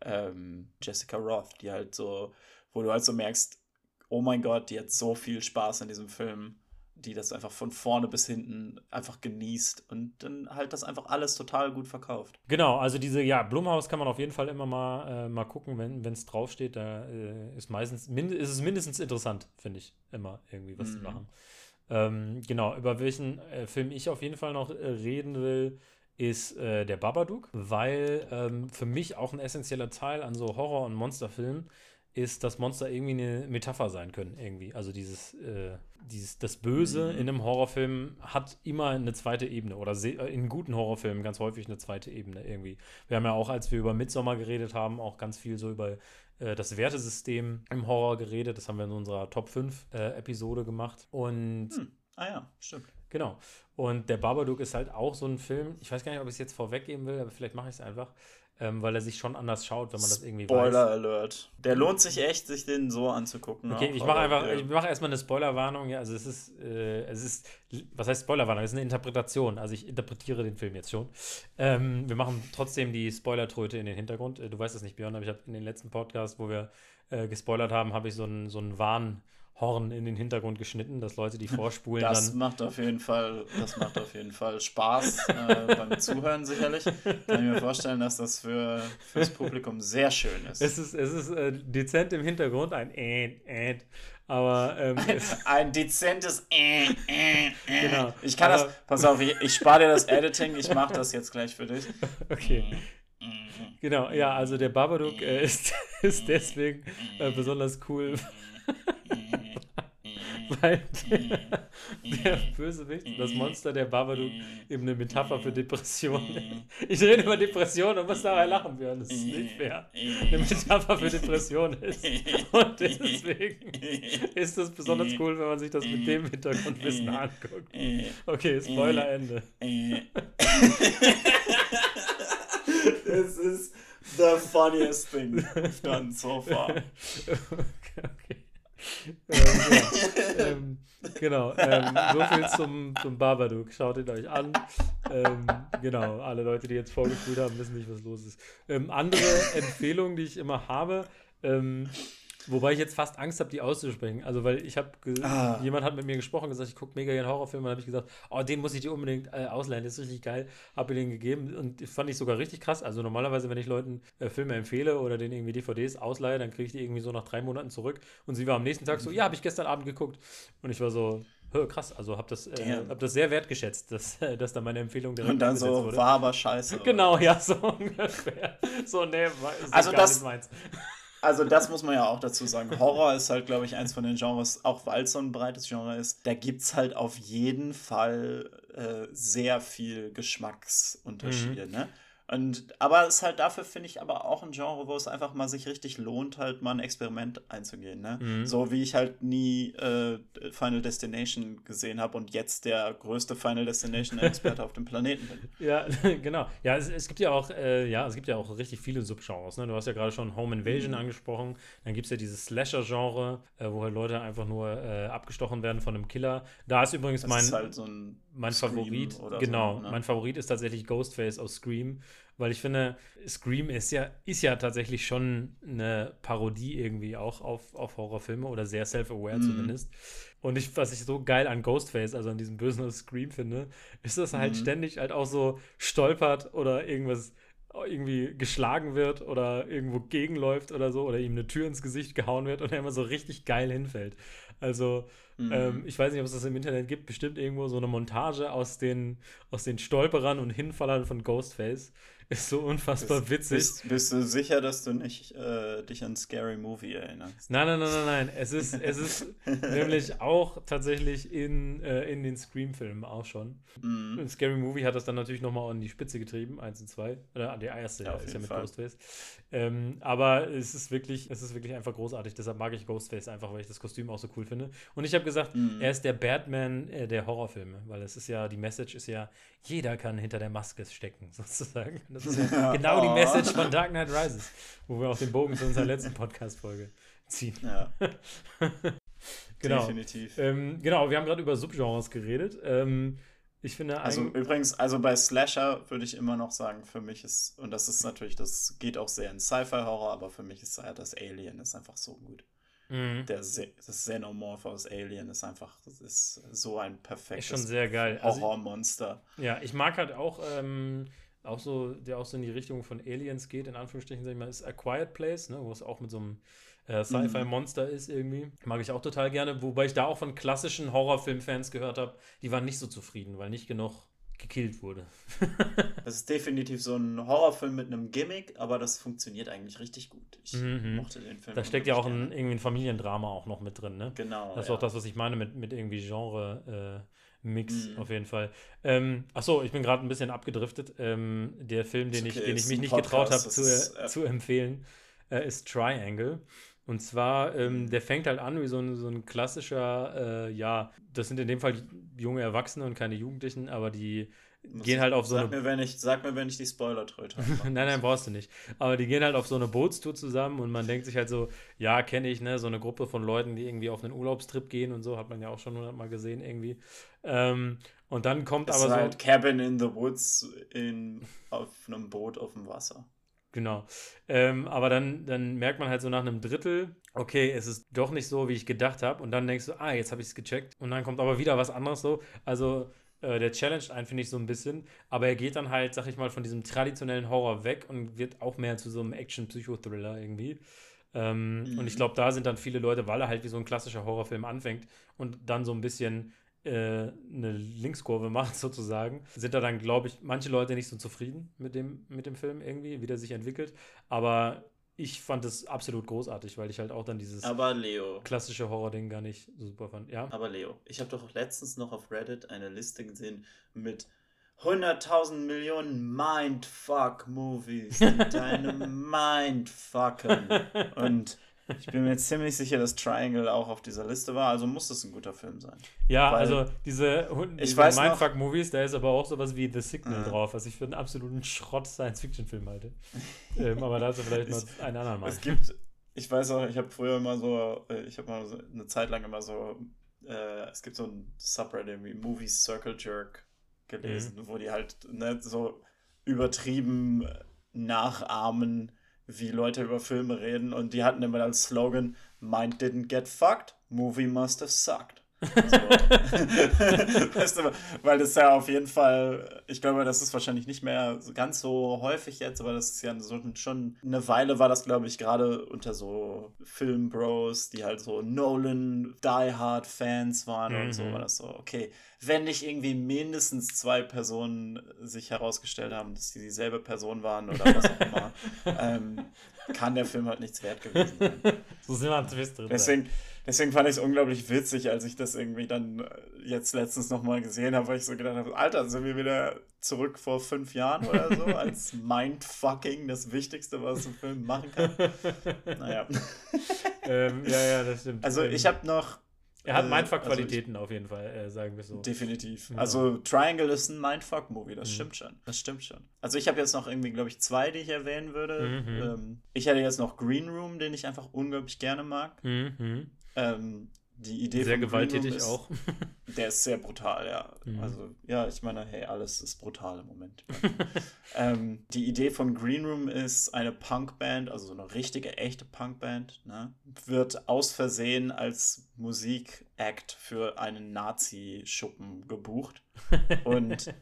Ähm, Jessica Roth, die halt so wo du halt so merkst, oh mein Gott, die hat so viel Spaß in diesem Film, die das einfach von vorne bis hinten einfach genießt und dann halt das einfach alles total gut verkauft. Genau, also diese, ja, Blumhaus kann man auf jeden Fall immer mal, äh, mal gucken, wenn es draufsteht. Da äh, ist meistens, mind ist es mindestens interessant, finde ich, immer irgendwie, was mhm. machen. Ähm, genau, über welchen äh, Film ich auf jeden Fall noch äh, reden will, ist äh, der Babadook, weil ähm, für mich auch ein essentieller Teil an so Horror- und Monsterfilmen ist, dass Monster irgendwie eine Metapher sein können, irgendwie. Also dieses, äh, dieses das Böse mhm. in einem Horrorfilm hat immer eine zweite Ebene oder äh, in guten Horrorfilmen ganz häufig eine zweite Ebene irgendwie. Wir haben ja auch, als wir über Midsommar geredet haben, auch ganz viel so über äh, das Wertesystem im Horror geredet. Das haben wir in unserer Top 5 äh, Episode gemacht. Und hm. Ah ja, stimmt. Genau. Und der Babadook ist halt auch so ein Film, ich weiß gar nicht, ob ich es jetzt vorweggeben will, aber vielleicht mache ich es einfach ähm, weil er sich schon anders schaut, wenn man das irgendwie Spoiler weiß. Spoiler Alert. Der lohnt sich echt, sich den so anzugucken. Okay, auch, ich mache einfach, ja. ich mache erstmal eine Spoilerwarnung. Ja, also es ist, äh, es ist, was heißt Spoilerwarnung? Es ist eine Interpretation. Also ich interpretiere den Film jetzt schon. Ähm, wir machen trotzdem die Spoilertröte in den Hintergrund. Äh, du weißt es nicht, Björn, aber ich habe in den letzten Podcast, wo wir äh, gespoilert haben, habe ich so einen so einen Warn Horn in den Hintergrund geschnitten, dass Leute, die [laughs] vorspulen, das dann. macht auf jeden Fall, das macht auf jeden Fall Spaß äh, beim Zuhören sicherlich. Kann ich mir vorstellen, dass das für fürs Publikum sehr schön ist. Es ist, es ist äh, dezent im Hintergrund, ein Äd, Äd, aber ähm, [laughs] es, Ein dezentes äh, äh, äh. Genau. Ich kann Aber- das, pass auf, ich, ich spare dir das Editing, ich mache das jetzt gleich für dich. [laughs] okay. Genau, ja, also der Babadook äh, ist, ist deswegen äh, besonders cool, weil der, der Bösewicht, das Monster der Babadook, eben eine Metapher für Depressionen ist. Ich rede über Depressionen und muss dabei lachen, Björn, das ist nicht fair. Eine Metapher für Depressionen ist. Und deswegen ist es besonders cool, wenn man sich das mit dem Hintergrundwissen anguckt. Okay, Spoiler Ende. This is the funniest thing we've done so far. [laughs] okay. okay. [laughs] ähm, ja. [laughs] ähm, genau, ähm, so viel zum, zum Babadook. Schaut ihn euch an. Ähm, genau, alle Leute, die jetzt vorgespielt haben, wissen nicht, was los ist. Ähm, andere Empfehlungen, die ich immer habe, ähm, wobei ich jetzt fast Angst habe, die auszusprechen. Also, weil ich habe, Ah. jemand hat mit mir gesprochen, gesagt, ich gucke mega gerne Horrorfilme. Dann habe ich gesagt, oh, den muss ich dir unbedingt äh, ausleihen, das ist richtig geil. Habe mir den gegeben und fand ich sogar richtig krass. Also, normalerweise, wenn ich Leuten äh, Filme empfehle oder denen irgendwie DVDs ausleihe, dann kriege ich die irgendwie so nach drei Monaten zurück. Und sie war am nächsten Tag so, ja, habe ich gestern Abend geguckt. Und ich war so, krass, also habe das, äh, hab das sehr wertgeschätzt, dass, äh, dass da meine Empfehlung direkt Und dann so, wurde. war aber scheiße. Genau, ja, so [laughs] ungefähr. So, nee, war, ist Also das- nicht meins. Also das muss man ja auch dazu sagen. Horror ist halt, glaube ich, eins von den Genres, auch weil es so ein breites Genre ist, da gibt es halt auf jeden Fall äh, sehr viel Geschmacksunterschiede, Mhm. ne? Und, aber es ist halt dafür, finde ich, aber auch ein Genre, wo es einfach mal sich richtig lohnt, halt mal ein Experiment einzugehen, ne? Mhm. So wie ich halt nie äh, Final Destination gesehen habe und jetzt der größte Final Destination-Experte [laughs] auf dem Planeten bin. Ja, [laughs] genau. Ja, es, es gibt ja auch, äh, ja, es gibt ja auch richtig viele Subgenres. Ne? Du hast ja gerade schon Home Invasion Mhm. angesprochen. Dann gibt es ja dieses Slasher-Genre, äh, wo halt Leute einfach nur äh, abgestochen werden von einem Killer. Da ist übrigens Das mein, ist halt so ein mein Scream Favorit, genau, so, ne? mein Favorit ist tatsächlich Ghostface aus Scream, weil ich finde, Scream ist ja, ist ja tatsächlich schon eine Parodie irgendwie auch auf, auf Horrorfilme oder sehr self-aware Mhm. zumindest. Und ich, was ich so geil an Ghostface, also an diesem Bösen aus Scream finde, ist, dass er halt Mhm. ständig halt auch so stolpert oder irgendwas irgendwie geschlagen wird oder irgendwo gegenläuft oder so oder ihm eine Tür ins Gesicht gehauen wird und er immer so richtig geil hinfällt. Also, Mhm. ähm, ich weiß nicht, ob es das im Internet gibt, bestimmt irgendwo so eine Montage aus den, aus den Stolperern und Hinfallern von Ghostface. Ist so unfassbar Bist, witzig. bist, bist du sicher, dass du nicht äh, dich an Scary Movie erinnerst? Nein, nein, nein, nein, nein. Es ist, es ist [laughs] nämlich auch tatsächlich in, äh, in den Scream-Filmen auch schon. Mhm. Und Scary Movie hat das dann natürlich nochmal an die Spitze getrieben, eins und zwei. Oder der erste Ja, ja, ist ja mit Fall. Ghostface. Ähm, aber es ist wirklich, es ist wirklich einfach großartig. Deshalb mag ich Ghostface einfach, weil ich das Kostüm auch so cool finde. Und ich habe gesagt, Mhm. er ist der Batman äh, der Horrorfilme, weil es ist ja, die Message ist ja, jeder kann hinter der Maske stecken, [laughs] sozusagen. Das ist ja genau die Oh. Message von Dark Knight Rises, wo wir auch den Bogen zu unserer letzten Podcast-Folge ziehen. Ja, [laughs] Genau. definitiv. Ähm, genau, wir haben gerade über Subgenres geredet. Ähm, ich finde Also übrigens, also bei Slasher würde ich immer noch sagen, für mich ist, und das ist natürlich, das geht auch sehr in Sci-Fi-Horror, aber für mich ist halt das Alien ist einfach so gut. Mhm. Der Se das Xenomorph aus Alien ist einfach, das ist so ein Ist perfektes schon sehr geil. Also, Horrormonster. ja, ich mag halt auch, ähm, auch so, der auch so in die Richtung von Aliens geht, in Anführungsstrichen, sag ich mal, ist A Quiet Place, ne, wo es auch mit so einem äh, Sci-Fi-Monster ist irgendwie. Mag ich auch total gerne, wobei ich da auch von klassischen Horrorfilm-Fans gehört habe, die waren nicht so zufrieden, weil nicht genug gekillt wurde. [laughs] Das ist definitiv so ein Horrorfilm mit einem Gimmick, aber das funktioniert eigentlich richtig gut. Ich Mhm. mochte den Film. Da steckt ja auch ein, irgendwie ein Familiendrama auch noch mit drin, ne? Genau. Das ist ja. auch das, was ich meine mit, mit irgendwie Genre-Mix Mhm. auf jeden Fall. Ähm, achso, ich bin gerade ein bisschen abgedriftet. Ähm, der Film, den, Ist ich, okay, den ich mich nicht getraut habe Podcast, zu, äh, zu empfehlen, äh, ist Triangle. Und zwar, ähm, der fängt halt an wie so ein, so ein klassischer, äh, ja, das sind in dem Fall junge Erwachsene und keine Jugendlichen, aber die Muss gehen halt auf so sag eine Mir, wenn ich, sag mir, wenn ich die Spoiler-Tröte habe. [laughs] nein, nein, brauchst du nicht. Aber die gehen halt auf so eine Bootstour zusammen und man denkt sich halt so, ja, kenne ich, ne, so eine Gruppe von Leuten, die irgendwie auf einen Urlaubstrip gehen und so, hat man ja auch schon hundertmal gesehen irgendwie. Ähm, und dann kommt Es aber ist so, halt Cabin in the Woods in, auf einem Boot auf dem Wasser. Genau. Ähm, aber dann, dann merkt man halt so nach einem Drittel, okay, es ist doch nicht so, wie ich gedacht habe. Und dann denkst du, ah, jetzt habe ich es gecheckt. Und dann kommt aber wieder was anderes so. Also äh, der challenged einen, finde ich, so ein bisschen. Aber er geht dann halt, sag ich mal, von diesem traditionellen Horror weg und wird auch mehr zu so einem Action-Psychothriller irgendwie. Ähm, mhm. Und ich mhm. glaube, da sind dann viele Leute, weil er halt wie so ein klassischer Horrorfilm anfängt und dann so ein bisschen eine Linkskurve [laughs] macht, sozusagen, sind da dann, glaube ich, manche Leute nicht so zufrieden mit dem, mit dem Film irgendwie, wie der sich entwickelt. Aber ich fand es absolut großartig, weil ich halt auch dann dieses aber Leo, klassische Horror-Ding gar nicht so super fand. Ja? Aber Leo, ich habe doch letztens noch auf Reddit eine Liste gesehen mit 100.000 Millionen Mindfuck-Movies, die [laughs] deine Mindfucken. Und ich bin mir ziemlich sicher, dass Triangle auch auf dieser Liste war, also muss das ein guter Film sein. Ja, Weil also diese, diese Mindfuck-Movies, da ist aber auch sowas wie The Signal äh. drauf, was ich für einen absoluten Schrott-Science-Fiction-Film halte. [laughs] ähm, aber da ist vielleicht noch einen anderen Mal. Es gibt, ich weiß auch, ich habe früher immer so, äh, ich habe mal so eine Zeit lang immer so, äh, es gibt so ein Subreddit wie Movies Circle Jerk gelesen, mhm. wo die halt ne, so übertrieben nachahmen, wie Leute über Filme reden und die hatten immer als Slogan Mind didn't get fucked, movie must have sucked. [laughs] Weißt du, weil das ja auf jeden Fall, ich glaube, das ist wahrscheinlich nicht mehr ganz so häufig jetzt, aber das ist ja so, schon eine Weile war das, glaube ich, gerade unter so Filmbros, die halt so Nolan Die Hard Fans waren mhm. und so, mhm. war das so, okay, wenn nicht irgendwie mindestens zwei Personen sich herausgestellt haben, dass die dieselbe Person waren oder was auch immer, [laughs] ähm, kann der Film halt nichts wert gewesen sein. so sind wir am Twist drin. Deswegen, deswegen fand ich es unglaublich witzig, als ich das irgendwie dann äh, jetzt letztens nochmal gesehen habe, weil ich so gedacht habe, Alter, sind wir wieder zurück vor fünf Jahren oder so, [laughs] als Mindfucking das Wichtigste, was ein Film machen kann. [laughs] Naja. Ähm, ja, ja, das stimmt. Also ich habe noch er hat äh, Mindfuck-Qualitäten also auf jeden Fall, äh, sagen wir so. Definitiv. Ja. Also Triangle ist ein Mindfuck-Movie, das mhm. stimmt schon. Das stimmt schon. Also ich habe jetzt noch irgendwie, glaube ich, zwei, die ich erwähnen würde. Mhm. Ähm, ich hätte jetzt noch Green Room, den ich einfach unglaublich gerne mag. Mhm. Ähm, die Idee sehr gewalttätig ist, auch. [laughs] Der ist sehr brutal, ja. Mhm. Also, ja, ich meine, hey, alles ist brutal im Moment. [laughs] ähm, die Idee von Green Room ist eine Punkband, also so eine richtige, echte Punkband, ne? wird aus Versehen als Musikact für einen Nazi-Schuppen gebucht [laughs] und,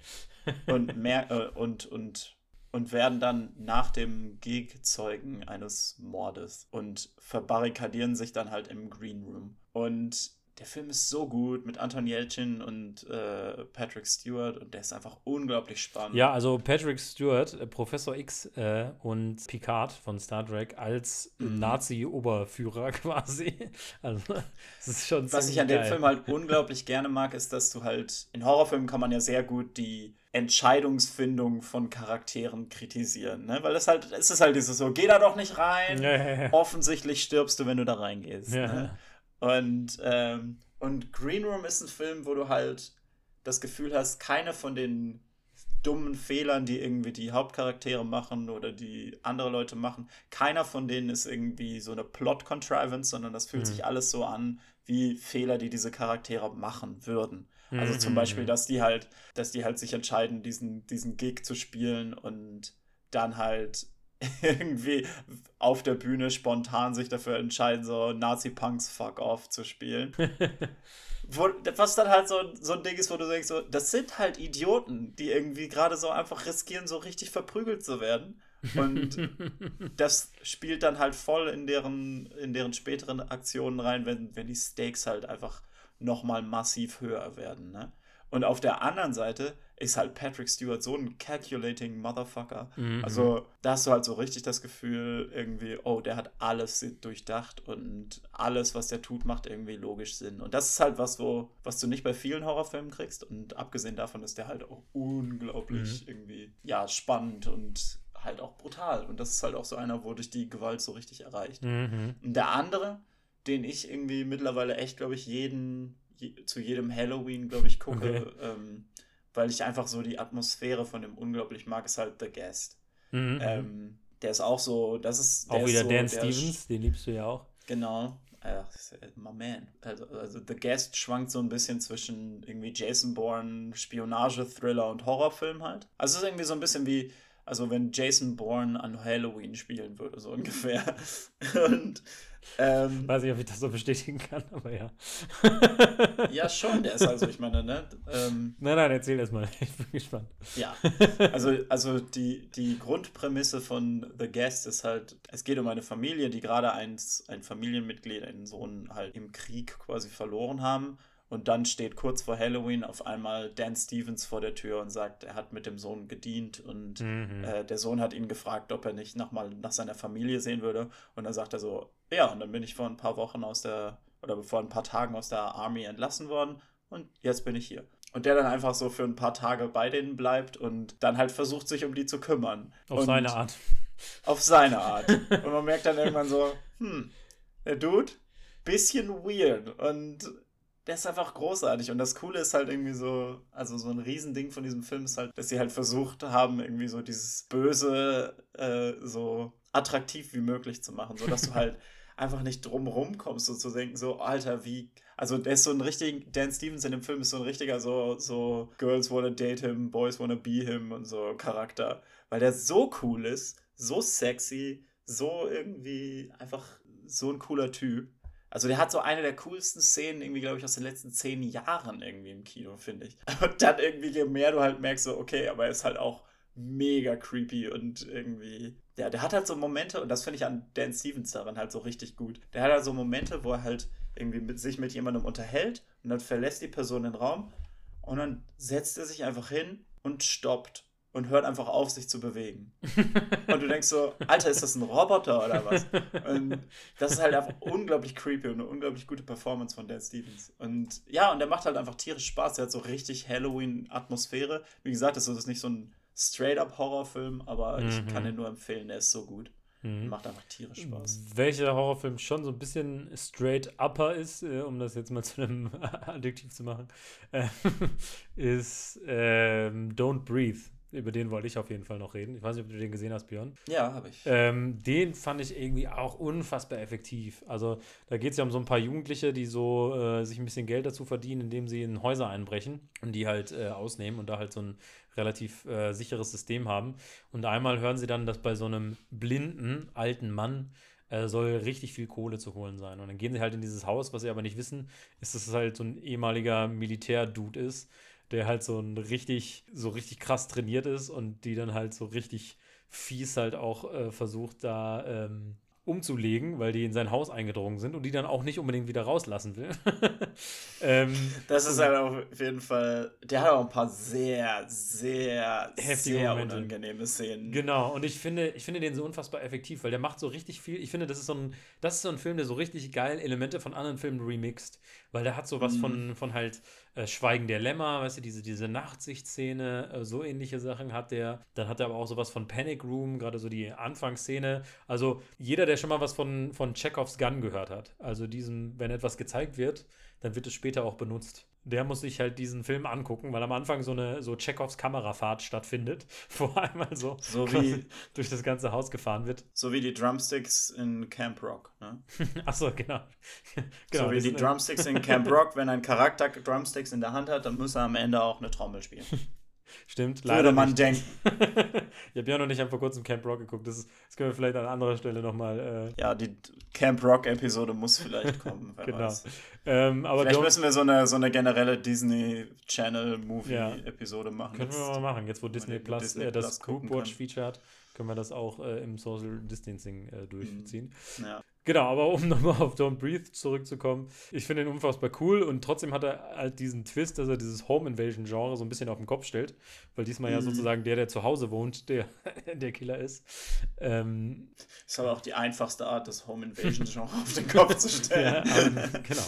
und, mehr, äh, und, und und werden dann nach dem Gig Zeugen eines Mordes und verbarrikadieren sich dann halt im Green Room. Und der Film ist so gut mit Anton Yelchin und äh, Patrick Stewart und der ist einfach unglaublich spannend. Ja, also Patrick Stewart, äh, Professor X äh, und Picard von Star Trek als mhm. Nazi-Oberführer [laughs] quasi. Also, das ist schon Was ich an geil. dem Film halt unglaublich gerne mag, ist, dass du halt in Horrorfilmen kann man ja sehr gut die Entscheidungsfindung von Charakteren kritisieren, ne? Weil es halt, es ist halt dieses so, geh da doch nicht rein. Ja, ja, ja. Offensichtlich stirbst du, wenn du da reingehst. Ne? Und, ähm, und Green Room ist ein Film, wo du halt das Gefühl hast, keine von den dummen Fehlern, die irgendwie die Hauptcharaktere machen oder die andere Leute machen, keiner von denen ist irgendwie so eine Plot-Contrivance, sondern das fühlt mhm. sich alles so an wie Fehler, die diese Charaktere machen würden. Also mhm. zum Beispiel, dass die halt, dass die halt sich entscheiden, diesen, diesen Gig zu spielen und dann halt [laughs] irgendwie auf der Bühne spontan sich dafür entscheiden, so Nazi-Punks Fuck Off zu spielen. [laughs] wo, was dann halt so, so ein Ding ist, wo du denkst, so, das sind halt Idioten, die irgendwie gerade so einfach riskieren, so richtig verprügelt zu werden. Und [laughs] das spielt dann halt voll in deren, in deren späteren Aktionen rein, wenn, wenn die Stakes halt einfach nochmal massiv höher werden. Ne? Und auf der anderen Seite ist halt Patrick Stewart so ein calculating Motherfucker. Mhm. Also da hast du halt so richtig das Gefühl, irgendwie, oh, der hat alles durchdacht und alles, was der tut, macht irgendwie logisch Sinn. Und das ist halt was, wo, was du nicht bei vielen Horrorfilmen kriegst. Und abgesehen davon ist der halt auch unglaublich mhm. irgendwie, ja, spannend und halt auch brutal. Und das ist halt auch so einer, wo dich die Gewalt so richtig erreicht. Mhm. Und der andere, den ich irgendwie mittlerweile echt, glaube ich, jeden, je, zu jedem Halloween, glaube ich, gucke, okay. ähm, weil ich einfach so die Atmosphäre von dem unglaublich mag, ist halt The Guest. Mhm. Ähm, der ist auch so, das ist. Auch wieder so, Dan Stevens, den liebst du ja auch. Genau. Ach, my man. Also, also The Guest schwankt so ein bisschen zwischen irgendwie Jason Bourne, Spionage-Thriller und Horrorfilm halt. Also es ist irgendwie so ein bisschen wie Also wenn Jason Bourne an Halloween spielen würde, so [laughs] ungefähr. Und ähm, [laughs] Weiß nicht, ob ich das so bestätigen kann, aber ja. ja, schon, der ist also, ich meine, ne? Ähm, nein, nein, erzähl erst mal. [laughs] Ich bin gespannt. Ja, also, also die, die Grundprämisse von The Guest ist halt, es geht um eine Familie, die gerade ein, ein Familienmitglied, einen Sohn halt im Krieg quasi verloren haben. Und dann steht kurz vor Halloween auf einmal Dan Stevens vor der Tür und sagt, er hat mit dem Sohn gedient und mhm. äh, der Sohn hat ihn gefragt, ob er nicht nochmal nach seiner Familie sehen würde. Und dann sagt er so, ja, und dann bin ich vor ein paar Wochen aus der, oder vor ein paar Tagen aus der Army entlassen worden und jetzt bin ich hier. Und der dann einfach so für ein paar Tage bei denen bleibt und dann halt versucht, sich um die zu kümmern. Auf und seine Art. Auf seine Art. und man merkt dann irgendwann so, hm, der Dude, bisschen weird und der ist einfach großartig. Und das Coole ist halt irgendwie so, also so ein Riesending von diesem Film ist halt, dass sie halt versucht haben, irgendwie so dieses Böse äh, so attraktiv wie möglich zu machen, sodass du halt [laughs] einfach nicht drumrum kommst, so zu denken, so, Alter, wie. Also, der ist so ein richtig, Dan Stevens in dem Film ist so ein richtiger, so, so Girls wanna date him, Boys wanna be him und so Charakter. Weil der so cool ist, so sexy, so irgendwie einfach so ein cooler Typ. Also der hat so eine der coolsten Szenen irgendwie, glaube ich, aus den letzten zehn Jahren irgendwie im Kino, finde ich. [laughs] Und dann irgendwie, je mehr du halt merkst, so, okay, aber er ist halt auch mega creepy und irgendwie. Ja, der hat halt so Momente, und das finde ich an Dan Stevens daran halt so richtig gut. Der hat halt so Momente, wo er halt irgendwie mit, sich mit jemandem unterhält und dann verlässt die Person den Raum und dann setzt er sich einfach hin und stoppt und hört einfach auf, sich zu bewegen. [laughs] und du denkst so, Alter, ist das ein Roboter oder was? Und das ist halt einfach unglaublich creepy und eine unglaublich gute Performance von Dan Stevens. Und ja, und der macht halt einfach tierisch Spaß. Der hat so richtig Halloween-Atmosphäre. Wie gesagt, das ist nicht so ein straight-up-Horrorfilm, aber mhm. ich kann den nur empfehlen, der ist so gut. Mhm. Macht einfach tierisch Spaß. Welcher Horrorfilm schon so ein bisschen straight upper ist, äh, um das jetzt mal [laughs] zu einem Adjektiv zu machen, [laughs] äh, ist äh, Don't Breathe über den wollte ich auf jeden Fall noch reden. Ich weiß nicht, ob du den gesehen hast, Björn. Ja, habe ich. Ähm, den fand ich irgendwie auch unfassbar effektiv. Also da geht es ja um so ein paar Jugendliche, die so äh, sich ein bisschen Geld dazu verdienen, indem sie in Häuser einbrechen und die halt äh, ausnehmen und da halt so ein relativ äh, sicheres System haben. Und einmal hören sie dann, dass bei so einem blinden alten Mann äh, soll richtig viel Kohle zu holen sein. Und dann gehen sie halt in dieses Haus, was sie aber nicht wissen, ist, dass es halt so ein ehemaliger Militärdude ist der halt so ein richtig, so richtig krass trainiert ist und die dann halt so richtig fies halt auch äh, versucht, da ähm, umzulegen, weil die in sein Haus eingedrungen sind und die dann auch nicht unbedingt wieder rauslassen will. [laughs] ähm, das ist halt auf jeden Fall, der hat auch ein paar sehr, sehr, heftige sehr Momente. unangenehme Szenen. Genau, und ich finde, ich finde den so unfassbar effektiv, weil der macht so richtig viel. Ich finde, das ist so ein, das ist so ein Film, der so richtig geil Elemente von anderen Filmen remixt, weil der hat so was mhm. von, von halt äh, Schweigen der Lämmer, weißt du, diese, diese Nachtsichtszene, äh, so ähnliche Sachen hat der. Dann hat er aber auch sowas von Panic Room, gerade so die Anfangsszene. Also jeder, der schon mal was von, von Chekhovs Gun gehört hat, also diesem, wenn etwas gezeigt wird, dann wird es später auch benutzt der muss sich halt diesen Film angucken, weil am Anfang so eine so Chekhovs Kamerafahrt stattfindet, [laughs] wo einmal so, so wie, durch das ganze Haus gefahren wird. So wie die Drumsticks in Camp Rock. Ne? [laughs] Achso, genau. [laughs] genau. So wie die Drumsticks in Camp Rock, wenn ein Charakter Drumsticks in der Hand hat, dann muss er am Ende auch eine Trommel spielen. Stimmt, leider. Würde man nicht. denken. [laughs] ich habe ja noch nicht vor kurzem Camp Rock geguckt. Das, ist, das können wir vielleicht an anderer Stelle nochmal. Äh ja, die Camp Rock-Episode muss vielleicht kommen. genau. Ähm, aber vielleicht müssen wir so eine, so eine generelle Disney Channel-Movie-Episode ja. machen. Können wir mal machen, jetzt wo Disney Plus Disney äh, das Group Watch-Feature hat können wir das auch äh, im Social Distancing äh, durchziehen. Ja. Genau, aber um [laughs] nochmal auf Don't Breathe zurückzukommen, ich finde ihn unfassbar cool und trotzdem hat er halt diesen Twist, dass er dieses Home Invasion Genre so ein bisschen auf den Kopf stellt, weil diesmal mhm. ja sozusagen der, der zu Hause wohnt, der, [laughs] der Killer ist. Ähm, ist aber auch die einfachste Art, das Home [laughs] Invasion Genre auf den Kopf zu stellen. ja, aber, genau.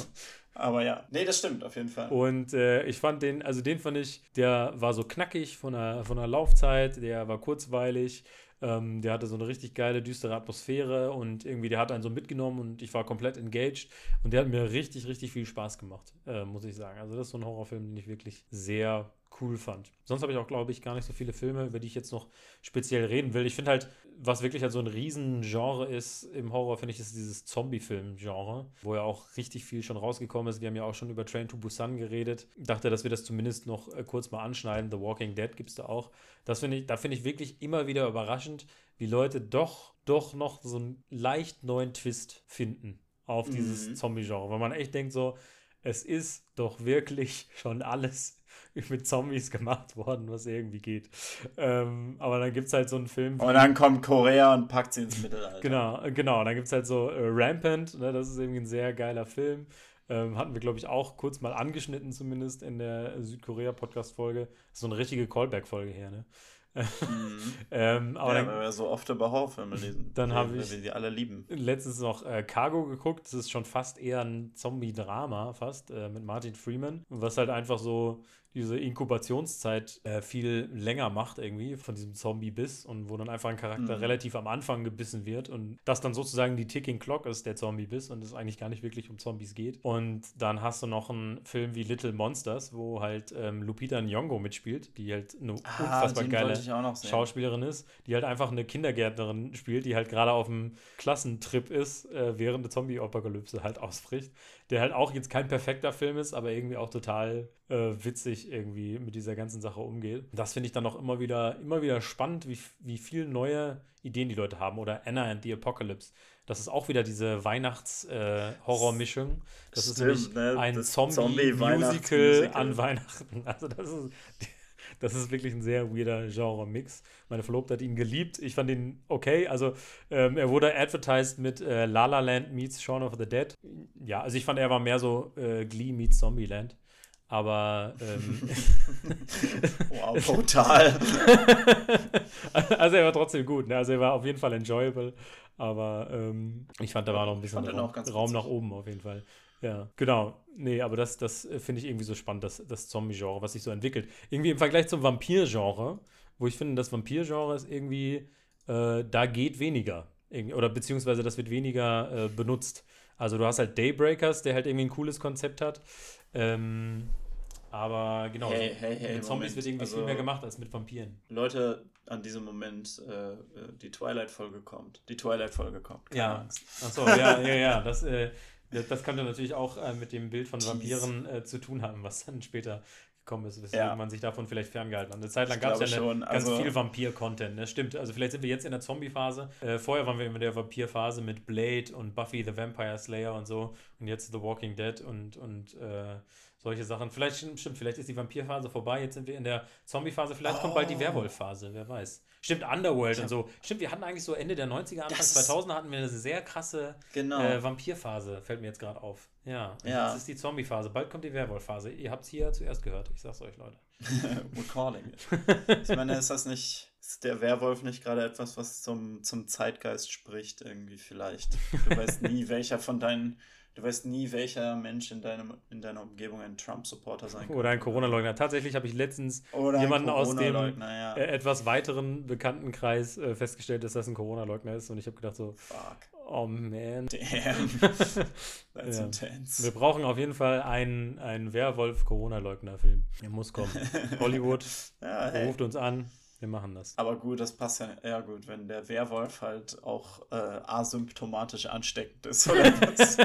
Aber ja, nee, das stimmt auf jeden Fall. Und äh, ich fand den, also den fand ich, der war so knackig von der, von der Laufzeit, der war kurzweilig, ähm, der hatte so eine richtig geile, düstere Atmosphäre und irgendwie, der hat einen so mitgenommen und ich war komplett engaged und der hat mir richtig, richtig viel Spaß gemacht, äh, muss ich sagen. Also das ist so ein Horrorfilm, den ich wirklich sehr cool fand. Sonst habe ich auch, glaube ich, gar nicht so viele Filme, über die ich jetzt noch speziell reden will. Ich finde halt, was wirklich halt so ein Riesengenre ist im Horror, finde ich, ist dieses Zombie-Film-Genre, wo ja auch richtig viel schon rausgekommen ist. Wir haben ja auch schon über Train to Busan geredet. Ich dachte, dass wir das zumindest noch äh, kurz mal anschneiden. The Walking Dead gibt es da auch. Das finde ich, da finde ich wirklich immer wieder überraschend, wie Leute doch, doch noch so einen leicht neuen Twist finden auf dieses mhm. Zombie-Genre. Weil man echt denkt so, es ist doch wirklich schon alles [laughs] mit Zombies gemacht worden, was irgendwie geht. Ähm, aber dann gibt es halt so einen Film. Und dann kommt Korea und packt sie ins Mittelalter. Genau, genau. Dann gibt es halt so äh, Rampant, ne, das ist irgendwie ein sehr geiler Film. Ähm, hatten wir, glaube ich, auch kurz mal angeschnitten, zumindest in der Südkorea-Podcast-Folge. So eine richtige Callback-Folge her, ne? Mhm. [laughs] ähm, aber ja, dann, weil wir so oft über Horrorfilme lesen. Dann habe ich wir die alle lieben. letztens noch äh, Cargo geguckt. Das ist schon fast eher ein Zombie-Drama, fast, äh, mit Martin Freeman. Was halt einfach so diese Inkubationszeit äh, viel länger macht irgendwie von diesem Zombie-Biss und wo dann einfach ein Charakter mhm. relativ am Anfang gebissen wird und das dann sozusagen die Ticking Clock ist, der Zombie-Biss und es eigentlich gar nicht wirklich um Zombies geht. Und dann hast du noch einen Film wie Little Monsters, wo halt ähm, Lupita Nyong'o mitspielt, die halt eine ah, unfassbar geile Schauspielerin ist, die halt einfach eine Kindergärtnerin spielt, die halt gerade auf einem Klassentrip ist, äh, während eine Zombie-Apokalypse halt ausbricht der halt auch jetzt kein perfekter Film ist, aber irgendwie auch total äh, witzig irgendwie mit dieser ganzen Sache umgeht. Das finde ich dann auch immer wieder, immer wieder spannend, wie, wie viele neue Ideen die Leute haben. Oder Anna and the Apocalypse. Das ist auch wieder diese Weihnachts-Horror-Mischung. Äh, das Stimmt, ist nämlich ne? ein Zombie-Musical Zombie an Weihnachten. Also das ist das ist wirklich ein sehr weirder Genre-Mix. Meine Verlobte hat ihn geliebt. Ich fand ihn okay. Also, ähm, er wurde advertised mit äh, La La Land meets Shaun of the Dead. Ja, also ich fand, er war mehr so äh, Glee meets Zombieland. Aber. Ähm, [laughs] wow, brutal. [laughs] also, er war trotzdem gut. Ne? Also, er war auf jeden Fall enjoyable. Aber ähm, ich fand, da war noch ein bisschen Raum, Raum nach oben auf jeden Fall. Ja, genau. Nee, aber das, das äh, finde ich irgendwie so spannend, das, das Zombie-Genre, was sich so entwickelt. Irgendwie im Vergleich zum Vampir-Genre, wo ich finde, das Vampir-Genre ist irgendwie, äh, da geht weniger. Oder beziehungsweise das wird weniger äh, benutzt. Also du hast halt Daybreakers, der halt irgendwie ein cooles Konzept hat. Ähm, aber genau, hey, hey, hey, mit Zombies Moment. wird irgendwie also, viel mehr gemacht als mit Vampiren. Leute, an diesem Moment äh, äh die Twilight-Folge kommt. Die Twilight-Folge kommt. Keine ja. Angst. Achso, ja, ja, ja. Das, äh, das könnte natürlich auch äh, mit dem Bild von Vampiren äh, zu tun haben, was dann später gekommen ist, weswegen ja. man sich davon vielleicht ferngehalten hat. Eine Zeit lang gab es ja schon, ganz also viel Vampir-Content. Ne? Stimmt, also vielleicht sind wir jetzt in der Zombie-Phase. Äh, vorher waren wir in der Vampir-Phase mit Blade und Buffy the Vampire Slayer und so und jetzt The Walking Dead und, und äh, solche Sachen. Vielleicht stimmt, vielleicht ist die Vampir-Phase vorbei, jetzt sind wir in der Zombie-Phase, vielleicht oh. kommt bald die oh. Werwolf-Phase, wer weiß. Stimmt, Underworld und so. Stimmt, wir hatten eigentlich so Ende der 90er, Anfang 2000er hatten wir eine sehr krasse genau. äh, Vampir-Phase, fällt mir jetzt gerade auf. Ja, ja. das ist die Zombie-Phase. Bald kommt die Werwolf-Phase. Ihr habt es hier zuerst gehört. Ich sag's euch, Leute. We're calling it. Ich meine, ist das nicht, ist der Werwolf nicht gerade etwas, was zum, zum Zeitgeist spricht, irgendwie vielleicht? Du weißt nie, welcher von deinen Du weißt nie, welcher Mensch in, deinem, in deiner Umgebung ein Trump-Supporter sein kann. Oder ein Corona-Leugner. Tatsächlich habe ich letztens Oder jemanden aus dem ja. äh, etwas weiteren Bekanntenkreis äh, festgestellt, dass das ein Corona-Leugner ist. Und ich habe gedacht so, Fuck. oh man. Damn. [laughs] That's ja. intense. Wir brauchen auf jeden Fall einen, einen Werwolf-Corona-Leugner-Film. Er muss kommen. [laughs] Hollywood ja, hey. ruft uns an. Wir machen das. Aber gut, das passt ja eher gut, wenn der Werwolf halt auch äh, asymptomatisch ansteckend ist oder [laughs] was.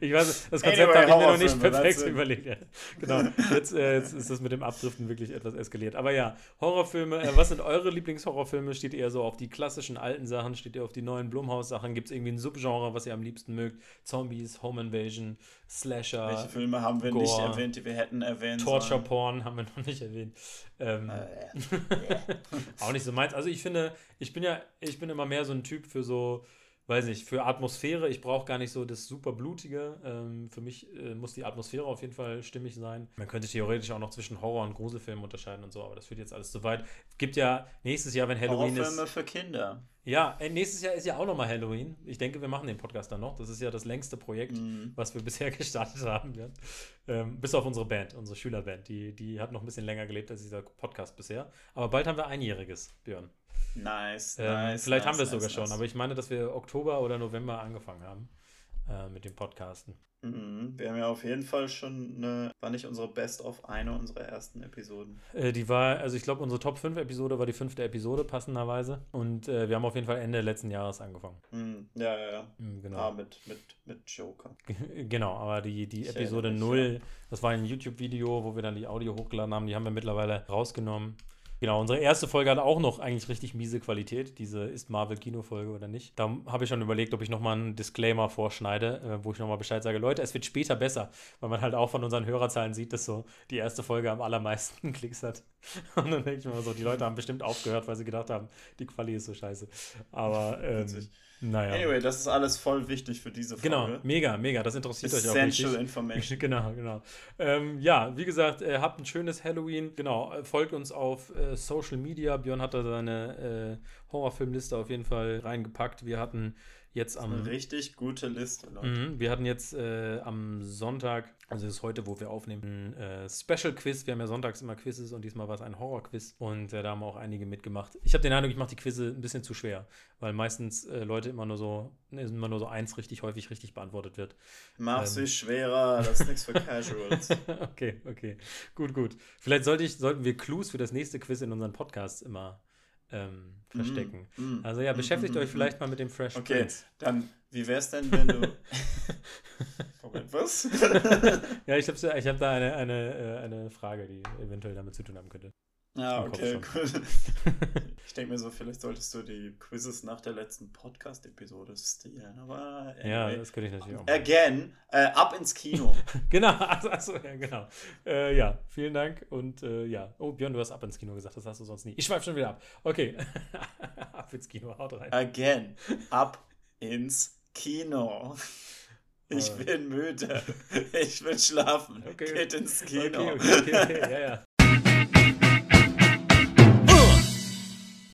Ich weiß, das Konzept anyway, habe ich mir noch nicht perfekt überlegt. Ja. [laughs] Genau, jetzt, äh, jetzt, ist das mit dem Abdriften wirklich etwas eskaliert. Aber ja, Horrorfilme, äh, was sind eure Lieblingshorrorfilme? Steht ihr eher so auf die klassischen alten Sachen? Steht ihr auf die neuen Blumhaus-Sachen? Gibt es irgendwie ein Subgenre, was ihr am liebsten mögt? Zombies, Home Invasion, Slasher. Welche Filme haben wir Gore, nicht erwähnt, die wir hätten erwähnt Torture? Porn haben wir noch nicht erwähnt. Ähm, äh, [laughs] auch nicht so meins. Also ich finde, ich bin ja, ich bin immer mehr so ein Typ für so, weiß nicht, für Atmosphäre. Ich brauche gar nicht so das super blutige. Ähm, für mich äh, muss die Atmosphäre auf jeden Fall stimmig sein. Man könnte theoretisch auch noch zwischen Horror- und Gruselfilmen unterscheiden und so, aber das führt jetzt alles zu weit. Gibt ja nächstes Jahr, wenn Halloween Horrorfilme ist. für Kinder. Ja, äh, nächstes Jahr ist ja auch nochmal Halloween. Ich denke, wir machen den Podcast dann noch. Das ist ja das längste Projekt, mm. was wir bisher [laughs] gestartet haben. Ja. Ähm, bis auf unsere Band, unsere Schülerband. Die, die hat noch ein bisschen länger gelebt als dieser Podcast bisher. Aber bald haben wir einjähriges, Björn. Nice, ähm, nice. Vielleicht nice, haben wir es nice, sogar schon, aber ich meine, dass wir Oktober oder November angefangen haben. äh, mit dem Podcasten. Mhm. Wir haben ja auf jeden Fall schon eine, war nicht unsere Best of eine unserer ersten Episoden. Äh, die war, also ich glaube, unsere Top 5 Episode war die fünfte Episode, passenderweise. Und äh, wir haben auf jeden Fall Ende letzten Jahres angefangen. Mhm. Ja, ja, ja. Mhm, genau. Ah, mit, mit, mit Joker. [laughs] Genau, aber die, die Ich Episode erinnere 0, mich, das war ein YouTube-Video, wo wir dann die Audio hochgeladen haben, die haben wir mittlerweile rausgenommen. Genau, unsere erste Folge hat auch noch eigentlich richtig miese Qualität, diese ist Marvel-Kino-Folge oder nicht. Da habe ich schon überlegt, ob ich nochmal einen Disclaimer vorschneide, äh, wo ich nochmal Bescheid sage, Leute, es wird später besser, weil man halt auch von unseren Hörerzahlen sieht, dass so die erste Folge am allermeisten [laughs] Klicks hat. Und dann denke ich mir so, die Leute haben bestimmt aufgehört, weil sie gedacht haben, die Quali ist so scheiße. Aber, ähm. Naja. Anyway, das ist alles voll wichtig für diese Folge. Genau, mega, mega, das interessiert euch auch. Essential [laughs] Information. Genau, genau. Ähm, ja, wie gesagt, äh, habt ein schönes Halloween. Genau, äh, folgt uns auf äh, Social Media. Björn hat da seine äh, Horrorfilmliste auf jeden Fall reingepackt. Wir hatten jetzt am. Eine richtig gute Liste, Leute. Mhm, wir hatten jetzt äh, am Sonntag, also es ist heute, wo wir aufnehmen, ein äh, Special-Quiz. Wir haben ja sonntags immer Quizzes und diesmal war es ein Horror-Quiz und äh, da haben auch einige mitgemacht. Ich habe den Eindruck, ich mache die Quizze ein bisschen zu schwer, weil meistens äh, Leute immer nur so, ne, immer nur so eins richtig häufig richtig beantwortet wird. Mach Ähm. sie schwerer, das ist nichts für [laughs] Casuals. okay, okay. Gut, gut. Vielleicht sollte ich, sollten wir Clues für das nächste Quiz in unseren Podcasts immer ähm, verstecken. Mm, mm, Also ja, mm, beschäftigt mm, euch mm. vielleicht mal mit dem Fresh Okay, Prince. dann, wie wär's denn, wenn du. [laughs] Moment, was? Ja, ich habe ich hab da eine, eine, äh, eine Frage, die eventuell damit zu tun haben könnte. Ja, okay, cool. [laughs] Ich denke mir so, vielleicht solltest du die Quizzes nach der letzten Podcast-Episode stehlen, aber. Ja, anyway. das könnte ich natürlich auch machen. Again, äh, ab ins Kino. [laughs] Genau, also, also ja, genau. Äh, ja, vielen Dank und äh, ja. Oh, Björn, du hast ab ins Kino gesagt, das hast du sonst nie. Ich schweife schon wieder ab. Okay, [laughs] ab ins Kino, haut rein. Again, ab ins Kino. Ich Äh. bin müde. Ich will schlafen. Okay. Geht ins Kino. Okay, okay, okay, okay, ja, ja.